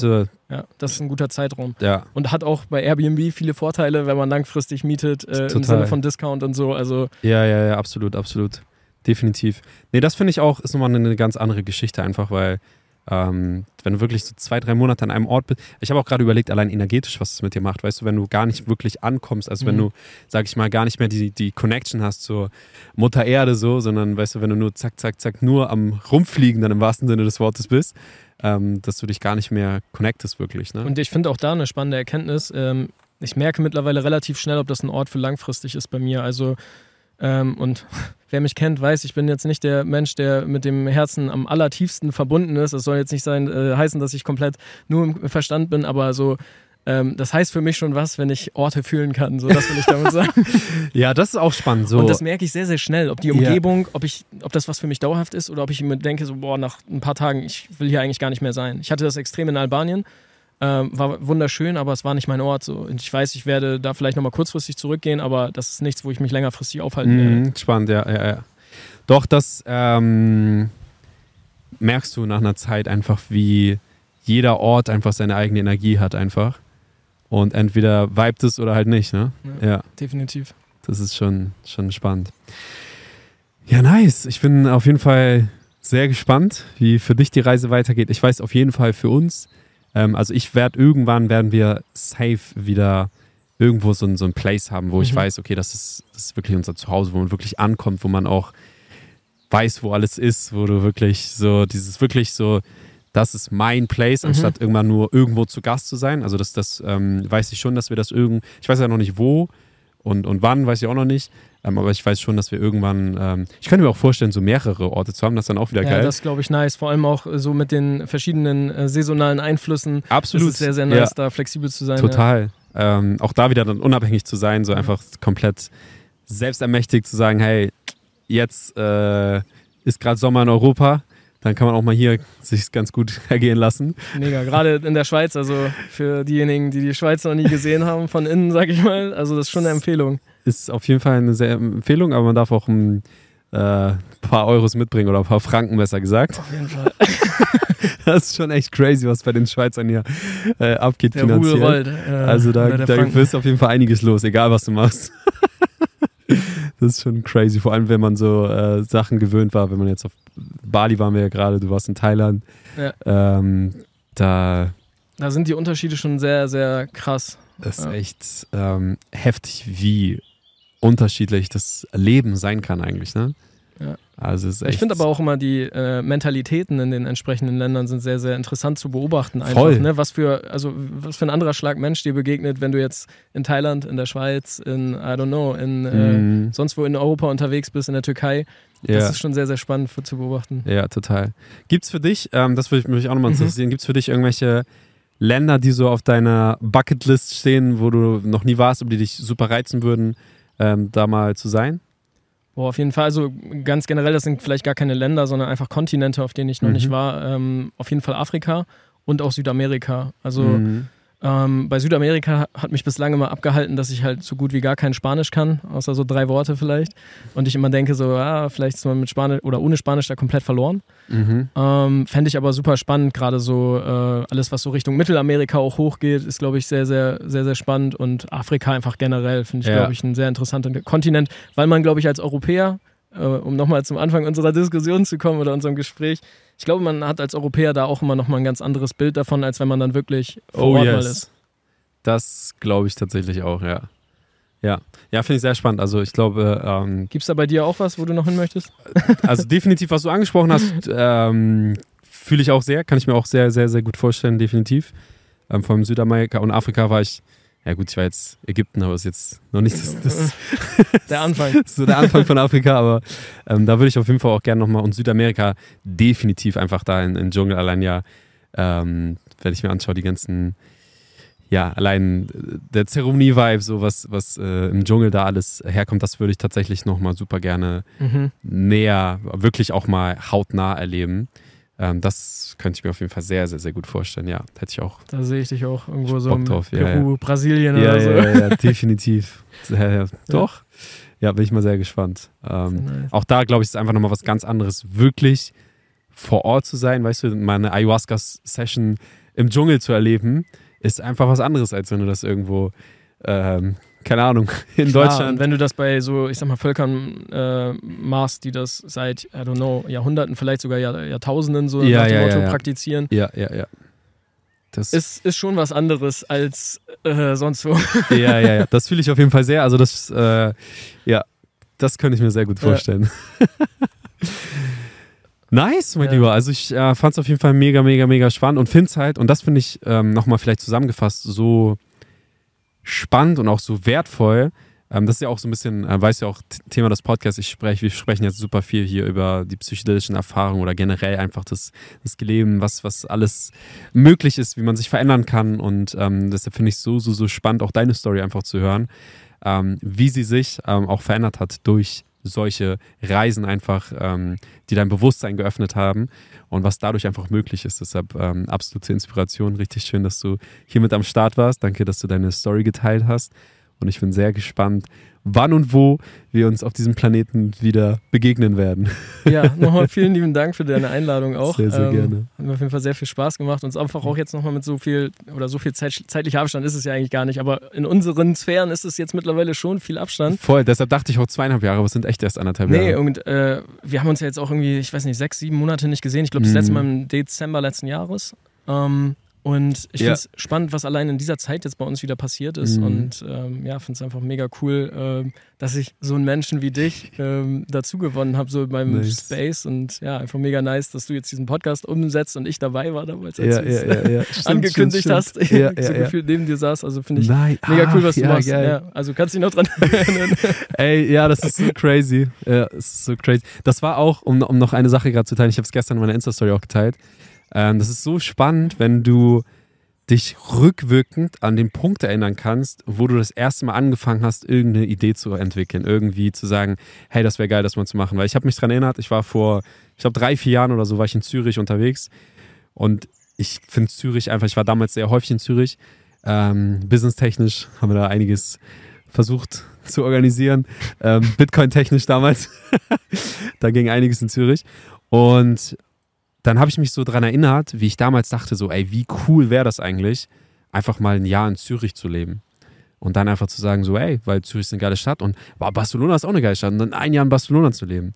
So. Ja, das ist ein guter Zeitraum. Ja. Und hat auch bei Airbnb viele Vorteile, wenn man langfristig mietet, äh, im Sinne von Discount und so. Also ja, ja, ja, absolut, absolut. Definitiv. Nee, das finde ich auch, ist nochmal eine ganz andere Geschichte einfach, weil ähm, wenn du wirklich so zwei, drei Monate an einem Ort bist. Ich habe auch gerade überlegt, allein energetisch, was es mit dir macht. Weißt du, wenn du gar nicht wirklich ankommst, also mhm. wenn du, sag ich mal, gar nicht mehr die, die Connection hast zur Mutter Erde so, sondern weißt du, wenn du nur zack, zack, zack, nur am Rumfliegen dann im wahrsten Sinne des Wortes bist, ähm, dass du dich gar nicht mehr connectest wirklich. Ne? Und ich finde auch da eine spannende Erkenntnis. Ähm, ich merke mittlerweile relativ schnell, ob das ein Ort für langfristig ist bei mir. Also ähm, und wer mich kennt, weiß, ich bin jetzt nicht der Mensch, der mit dem Herzen am allertiefsten verbunden ist. Es soll jetzt nicht sein, äh, heißen, dass ich komplett nur im Verstand bin, aber so ähm, das heißt für mich schon was, wenn ich Orte fühlen kann. So, das will ich damit sagen. ja, das ist auch spannend. So. Und das merke ich sehr, sehr schnell. Ob die Umgebung, ja. ob, ich, ob das was für mich dauerhaft ist oder ob ich mir denke, so, boah, nach ein paar Tagen, ich will hier eigentlich gar nicht mehr sein. Ich hatte das extrem in Albanien. Ähm, war wunderschön, aber es war nicht mein Ort. So. Und ich weiß, ich werde da vielleicht nochmal kurzfristig zurückgehen, aber das ist nichts, wo ich mich längerfristig aufhalten mhm, werde. Spannend, ja, ja, ja. Doch, das ähm, merkst du nach einer Zeit einfach, wie jeder Ort einfach seine eigene Energie hat, einfach. Und entweder vibet es oder halt nicht, ne? Ja, ja. Definitiv. Das ist schon, schon spannend. Ja, nice. Ich bin auf jeden Fall sehr gespannt, wie für dich die Reise weitergeht. Ich weiß auf jeden Fall für uns, ähm, also ich werde irgendwann werden wir safe wieder irgendwo so ein, so ein Place haben, wo mhm. ich weiß, okay, das ist, das ist wirklich unser Zuhause, wo man wirklich ankommt, wo man auch weiß, wo alles ist, wo du wirklich so, dieses wirklich so, das ist mein Place, mhm. anstatt irgendwann nur irgendwo zu Gast zu sein. Also das, das ähm, weiß ich schon, dass wir das irgend, ich weiß ja noch nicht wo und, und wann, weiß ich auch noch nicht. Ähm, aber ich weiß schon, dass wir irgendwann, ähm, ich könnte mir auch vorstellen, so mehrere Orte zu haben, das ist dann auch wieder Ja, geil. das glaube ich nice. Vor allem auch äh, so mit den verschiedenen äh, saisonalen Einflüssen. Absolut. Das ist sehr, sehr Ja. nice, da flexibel zu sein. Total. Ähm, auch da wieder dann unabhängig zu sein, so einfach komplett selbstermächtigt zu sagen, hey, jetzt äh, ist gerade Sommer in Europa, dann kann man auch mal hier sich ganz gut ergehen lassen. Mega. Gerade in der Schweiz, also für diejenigen, die die Schweiz noch nie gesehen haben, von innen, sag ich mal. Also das ist schon eine Empfehlung. Ist auf jeden Fall eine sehr Empfehlung, aber man darf auch ein äh, paar Euros mitbringen oder ein paar Franken, besser gesagt. Auf jeden Fall. Das ist schon echt crazy, was bei den Schweizern hier äh, abgeht Der finanziell. rollt. Äh, Also da, da ist auf jeden Fall einiges los, egal was du machst. das ist schon crazy, vor allem wenn man so äh, Sachen gewöhnt war, wenn man jetzt auf Bali waren wir ja gerade, du warst in Thailand. Ja. Ähm, da Da sind die Unterschiede schon sehr, sehr krass. ist Ja. echt ähm, heftig, wie unterschiedlich das Leben sein kann eigentlich, ne? Ja. Also es Ich finde aber auch immer, die äh, Mentalitäten in den entsprechenden Ländern sind sehr, sehr interessant zu beobachten. Einfach, Voll. Ne? Was, für, also, was für ein anderer Schlag Mensch dir begegnet, wenn du jetzt in Thailand, in der Schweiz, in, I don't know, in äh, Mhm. sonst wo in Europa unterwegs bist, in der Türkei. Das ja. ist schon sehr, sehr spannend für, zu beobachten. Ja, total. Gibt's für dich, ähm, das würde mich auch nochmal Mhm. interessieren, gibt's für dich irgendwelche Länder, die so auf deiner Bucketlist stehen, wo du noch nie warst, aber die dich super reizen würden, ähm, da mal zu sein? Boah, auf jeden Fall. Also ganz generell, das sind vielleicht gar keine Länder, sondern einfach Kontinente, auf denen ich noch Mhm. nicht war. Ähm, auf jeden Fall Afrika und auch Südamerika. Also Mhm. Ähm, bei Südamerika hat mich bislang immer abgehalten, dass ich halt so gut wie gar kein Spanisch kann, außer so drei Worte vielleicht. Und ich immer denke so, ah, vielleicht ist man mit Spanisch oder ohne Spanisch da komplett verloren. Mhm. Ähm, Fände ich aber super spannend, gerade so äh, alles, was so Richtung Mittelamerika auch hochgeht, ist, glaube ich, sehr, sehr, sehr, sehr spannend. Und Afrika einfach generell finde ich, Ja. glaube ich, ein sehr interessanter Kontinent, weil man, glaube ich, als Europäer, äh, um nochmal zum Anfang unserer Diskussion zu kommen oder unserem Gespräch, ich glaube, man hat als Europäer da auch immer nochmal ein ganz anderes Bild davon, als wenn man dann wirklich vor Oh Ort mal yes. ist. Das glaube ich tatsächlich auch, ja. Ja, ja finde ich sehr spannend. Also ich glaube, ähm, Gibt es da bei dir auch was, wo du noch hin möchtest? also definitiv, was du angesprochen hast, ähm, fühle ich auch sehr, kann ich mir auch sehr, sehr, sehr gut vorstellen, definitiv. Ähm, vor allem Südamerika und Afrika war ich, ja gut, ich war jetzt Ägypten, aber ist jetzt noch nicht das, das Der Anfang. so der Anfang von Afrika, aber ähm, da würde ich auf jeden Fall auch gerne nochmal und Südamerika definitiv einfach da in, in Dschungel allein ja, ähm, wenn ich mir anschaue, die ganzen, ja, allein der Zeremonie-Vibe, so was, was äh, im Dschungel da alles herkommt, das würde ich tatsächlich nochmal super gerne Mhm. näher, wirklich auch mal hautnah erleben. Ähm, das könnte ich mir auf jeden Fall sehr, sehr, sehr gut vorstellen. Ja, hätte ich auch. Da sehe ich dich auch irgendwo so in drauf, ja, Peru, Brasilien Ja, oder so. ja, ja, ja, definitiv. Ja, ja. Doch. Ja, bin ich mal sehr gespannt. Ähm, Nice. auch da, glaube ich, ist einfach nochmal was ganz anderes, wirklich vor Ort zu sein, weißt du, meine Ayahuasca-Session im Dschungel zu erleben, ist einfach was anderes, als wenn du das irgendwo, ähm, keine Ahnung, in Klar, Deutschland. wenn du das bei so, ich sag mal, Völkern äh, machst, die das seit, I don't know, Jahrhunderten, vielleicht sogar Jahr, Jahrtausenden so Ja, nach dem ja, Motto ja, praktizieren, Ja, ja, ja. Das, ist, ist schon was anderes als äh, sonst wo. ja, ja, ja. Das fühle ich auf jeden Fall sehr. Also das, äh, ja, das könnte ich mir sehr gut vorstellen. nice, mein Ja. Lieber. Also ich äh, fand es auf jeden Fall mega, mega, mega spannend und finde es halt, und das finde ich ähm, nochmal vielleicht zusammengefasst, so spannend und auch so wertvoll. Ähm, das ist ja auch so ein bisschen, äh, weiß ja auch Thema des Podcasts, ich spreche, wir sprechen jetzt super viel hier über die psychedelischen Erfahrungen oder generell einfach das, das Leben, was, was alles möglich ist, wie man sich verändern kann. Und ähm, deshalb finde ich es so, so, so spannend, auch deine Story einfach zu hören, ähm, wie sie sich ähm, auch verändert hat durch solche Reisen einfach, ähm, die dein Bewusstsein geöffnet haben und was dadurch einfach möglich ist. Deshalb ähm, absolute Inspiration. Richtig schön, dass du hier mit am Start warst. Danke, dass du deine Story geteilt hast. Und ich bin sehr gespannt, wann und wo wir uns auf diesem Planeten wieder begegnen werden. Ja, nochmal vielen lieben Dank für deine Einladung auch. Ähm, Sehr, sehr gerne. Hat mir auf jeden Fall sehr viel Spaß gemacht. Uns einfach auch jetzt nochmal mit so viel, oder so viel Zeit, zeitlicher Abstand ist es ja eigentlich gar nicht, aber in unseren Sphären ist es jetzt mittlerweile schon viel Abstand. Voll, deshalb dachte ich auch zweieinhalb Jahre, aber es sind echt erst anderthalb Nee, Jahre. und äh, wir haben uns ja jetzt auch irgendwie, ich weiß nicht, sechs, sieben Monate nicht gesehen. Ich glaube, das letzte Mhm. Mal im Dezember letzten Jahres. Ähm, Und ich Ja. finde es spannend, was allein in dieser Zeit jetzt bei uns wieder passiert ist. Mhm. Und ähm, ja, finde es einfach mega cool, ähm, dass ich so einen Menschen wie dich ähm, dazu gewonnen habe, so in meinem Nice. Space. Und ja, einfach mega nice, dass du jetzt diesen Podcast umsetzt und ich dabei war damals, als Ja, du es ja. Stimmt, angekündigt stimmt, hast. stimmt. So gefühlt neben dir saß. Also finde ich Nein. mega cool, was du machst. also kannst du dich noch dran erinnern. Ey, ja, das ist so crazy. Ja, es ist so crazy. Das war auch, um, um noch eine Sache gerade zu teilen, ich habe es gestern in meiner Insta-Story auch geteilt. Ähm, das ist so spannend, wenn du dich rückwirkend an den Punkt erinnern kannst, wo du das erste Mal angefangen hast, irgendeine Idee zu entwickeln, irgendwie zu sagen, hey, das wäre geil, das mal zu machen. Weil ich habe mich daran erinnert, ich war vor, ich glaube, drei, vier Jahren oder so, war ich in Zürich unterwegs und ich finde Zürich einfach, ich war damals sehr häufig in Zürich. Ähm, businesstechnisch haben wir da einiges versucht zu organisieren. Ähm, Bitcoin-technisch damals. da ging einiges in Zürich. Und dann habe ich mich so dran erinnert, wie ich damals dachte, so, ey, wie cool wäre das eigentlich, einfach mal ein Jahr in Zürich zu leben. Und dann einfach zu sagen, so, ey, weil Zürich ist eine geile Stadt und wow, Barcelona ist auch eine geile Stadt. Und dann ein Jahr in Barcelona zu leben.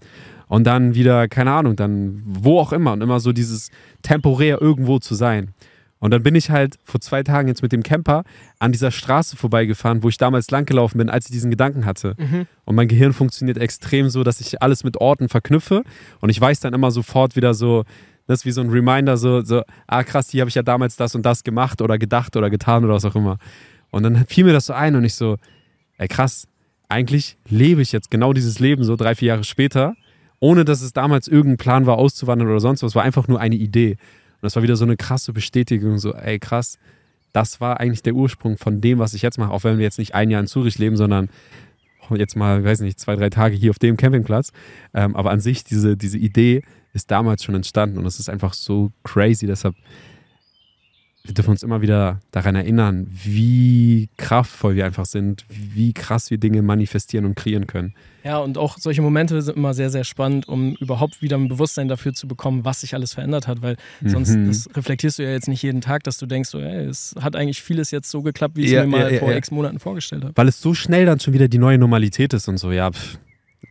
Und dann wieder, keine Ahnung, dann wo auch immer. Und immer so dieses temporär irgendwo zu sein. Und dann bin ich halt vor zwei Tagen jetzt mit dem Camper an dieser Straße vorbeigefahren, wo ich damals langgelaufen bin, als ich diesen Gedanken hatte. Und mein Gehirn funktioniert extrem so, dass ich alles mit Orten verknüpfe. Und ich weiß dann immer sofort wieder so, das ist wie so ein Reminder, so, so ah krass, hier habe ich ja damals das und das gemacht oder gedacht oder getan oder was auch immer. Und dann fiel mir das so ein und ich so, ey krass, eigentlich lebe ich jetzt genau dieses Leben so drei, vier Jahre später, ohne dass es damals irgendein Plan war, auszuwandern oder sonst was. War einfach nur eine Idee. Und das war wieder so eine krasse Bestätigung, so, ey krass, das war eigentlich der Ursprung von dem, was ich jetzt mache, auch wenn wir jetzt nicht ein Jahr in Zürich leben, sondern jetzt mal, weiß nicht, zwei, drei Tage hier auf dem Campingplatz. Ähm, aber an sich, diese, diese Idee ist damals schon entstanden und es ist einfach so crazy. Deshalb, wir dürfen uns immer wieder daran erinnern, wie kraftvoll wir einfach sind, wie krass wir Dinge manifestieren und kreieren können. Ja, und auch solche Momente sind immer sehr, sehr spannend, um überhaupt wieder ein Bewusstsein dafür zu bekommen, was sich alles verändert hat, weil sonst Mhm. reflektierst du ja jetzt nicht jeden Tag, dass du denkst, so, ey, es hat eigentlich vieles jetzt so geklappt, wie ich Ja, es mir mal ja, ja, vor ja. x Monaten vorgestellt habe. Weil es so schnell dann schon wieder die neue Normalität ist und so, ja, pff,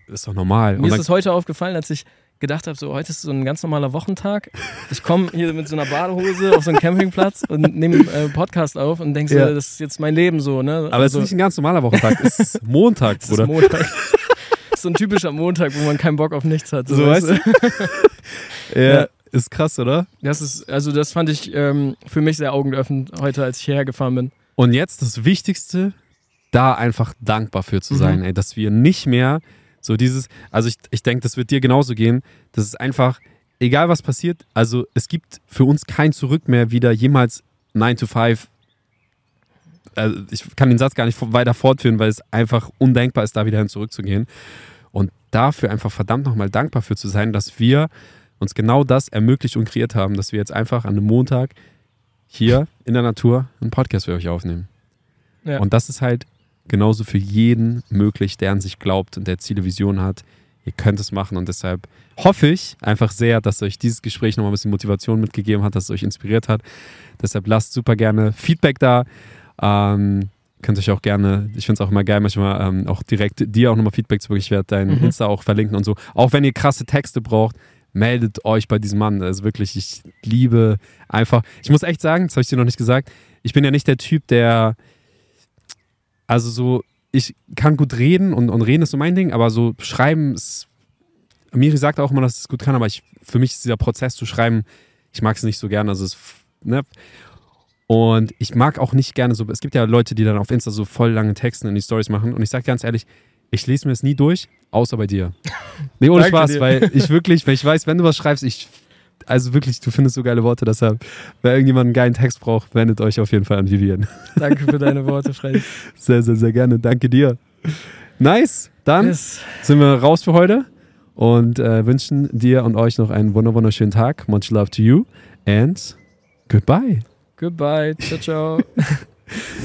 ist doch normal. Mir ist es heute aufgefallen, als ich gedacht habe, so heute ist so ein ganz normaler Wochentag. Ich komme hier mit so einer Badehose auf so einen Campingplatz und nehme einen äh, Podcast auf und denke so, Ja. das ist jetzt mein Leben so. Ne? aber es ist nicht ein ganz normaler Wochentag, es ist Montag, es ist Bruder. Montag. so ein typischer Montag, wo man keinen Bock auf nichts hat. So, weißt Ja, Ja. ist krass, oder? Das ist, also das fand ich ähm, für mich sehr augenöffnend heute, als ich hierher gefahren bin. Und jetzt das Wichtigste, da einfach dankbar für zu Mhm. sein, ey, dass wir nicht mehr so dieses, also ich, ich denke, das wird dir genauso gehen, das ist einfach, egal was passiert, also es gibt für uns kein Zurück mehr wieder jemals 9 to 5. Also ich kann den Satz gar nicht weiter fortführen, weil es einfach undenkbar ist, da wieder hin zurückzugehen. Und dafür einfach verdammt nochmal dankbar für zu sein, dass wir uns genau das ermöglicht und kreiert haben, dass wir jetzt einfach an einem Montag hier in der Natur einen Podcast für euch aufnehmen. Ja. Und das ist halt genauso für jeden möglich, der an sich glaubt und der Ziele, Visionen hat. Ihr könnt es machen und deshalb hoffe ich einfach sehr, dass euch dieses Gespräch nochmal ein bisschen Motivation mitgegeben hat, dass es euch inspiriert hat. Deshalb lasst super gerne Feedback da. Ähm, könnt euch auch gerne, ich finde es auch immer geil, manchmal ähm, auch direkt dir auch nochmal Feedback zu bringen. Ich werde dein Mhm. Insta auch verlinken und so. Auch wenn ihr krasse Texte braucht, meldet euch bei diesem Mann. Also wirklich, ich liebe einfach. Ich muss echt sagen, das habe ich dir noch nicht gesagt, ich bin ja nicht der Typ, der also so, ich kann gut reden und, und reden ist so mein Ding, aber so schreiben ist. Miri sagt auch immer, dass es gut kann, aber ich, für mich ist dieser Prozess zu schreiben, ich mag es nicht so gerne. Also es, ne? Und ich mag auch nicht gerne so, es gibt ja Leute, die dann auf Insta so voll lange Texten in die Stories machen und ich sage ganz ehrlich, ich lese mir es nie durch, außer bei dir. Nee, ohne Spaß, dir. weil ich wirklich, wenn ich weiß, wenn du was schreibst, ich, also wirklich, du findest so geile Worte, deshalb, wer irgendjemand einen geilen Text braucht, wendet euch auf jeden Fall an Vivian. Danke für deine Worte, Freddy. Sehr, sehr, sehr gerne. Danke dir. Nice. Dann Yes. sind wir raus für heute und äh, wünschen dir und euch noch einen wunder wunderschönen Tag. Much love to you and goodbye. Goodbye. Ciao, ciao.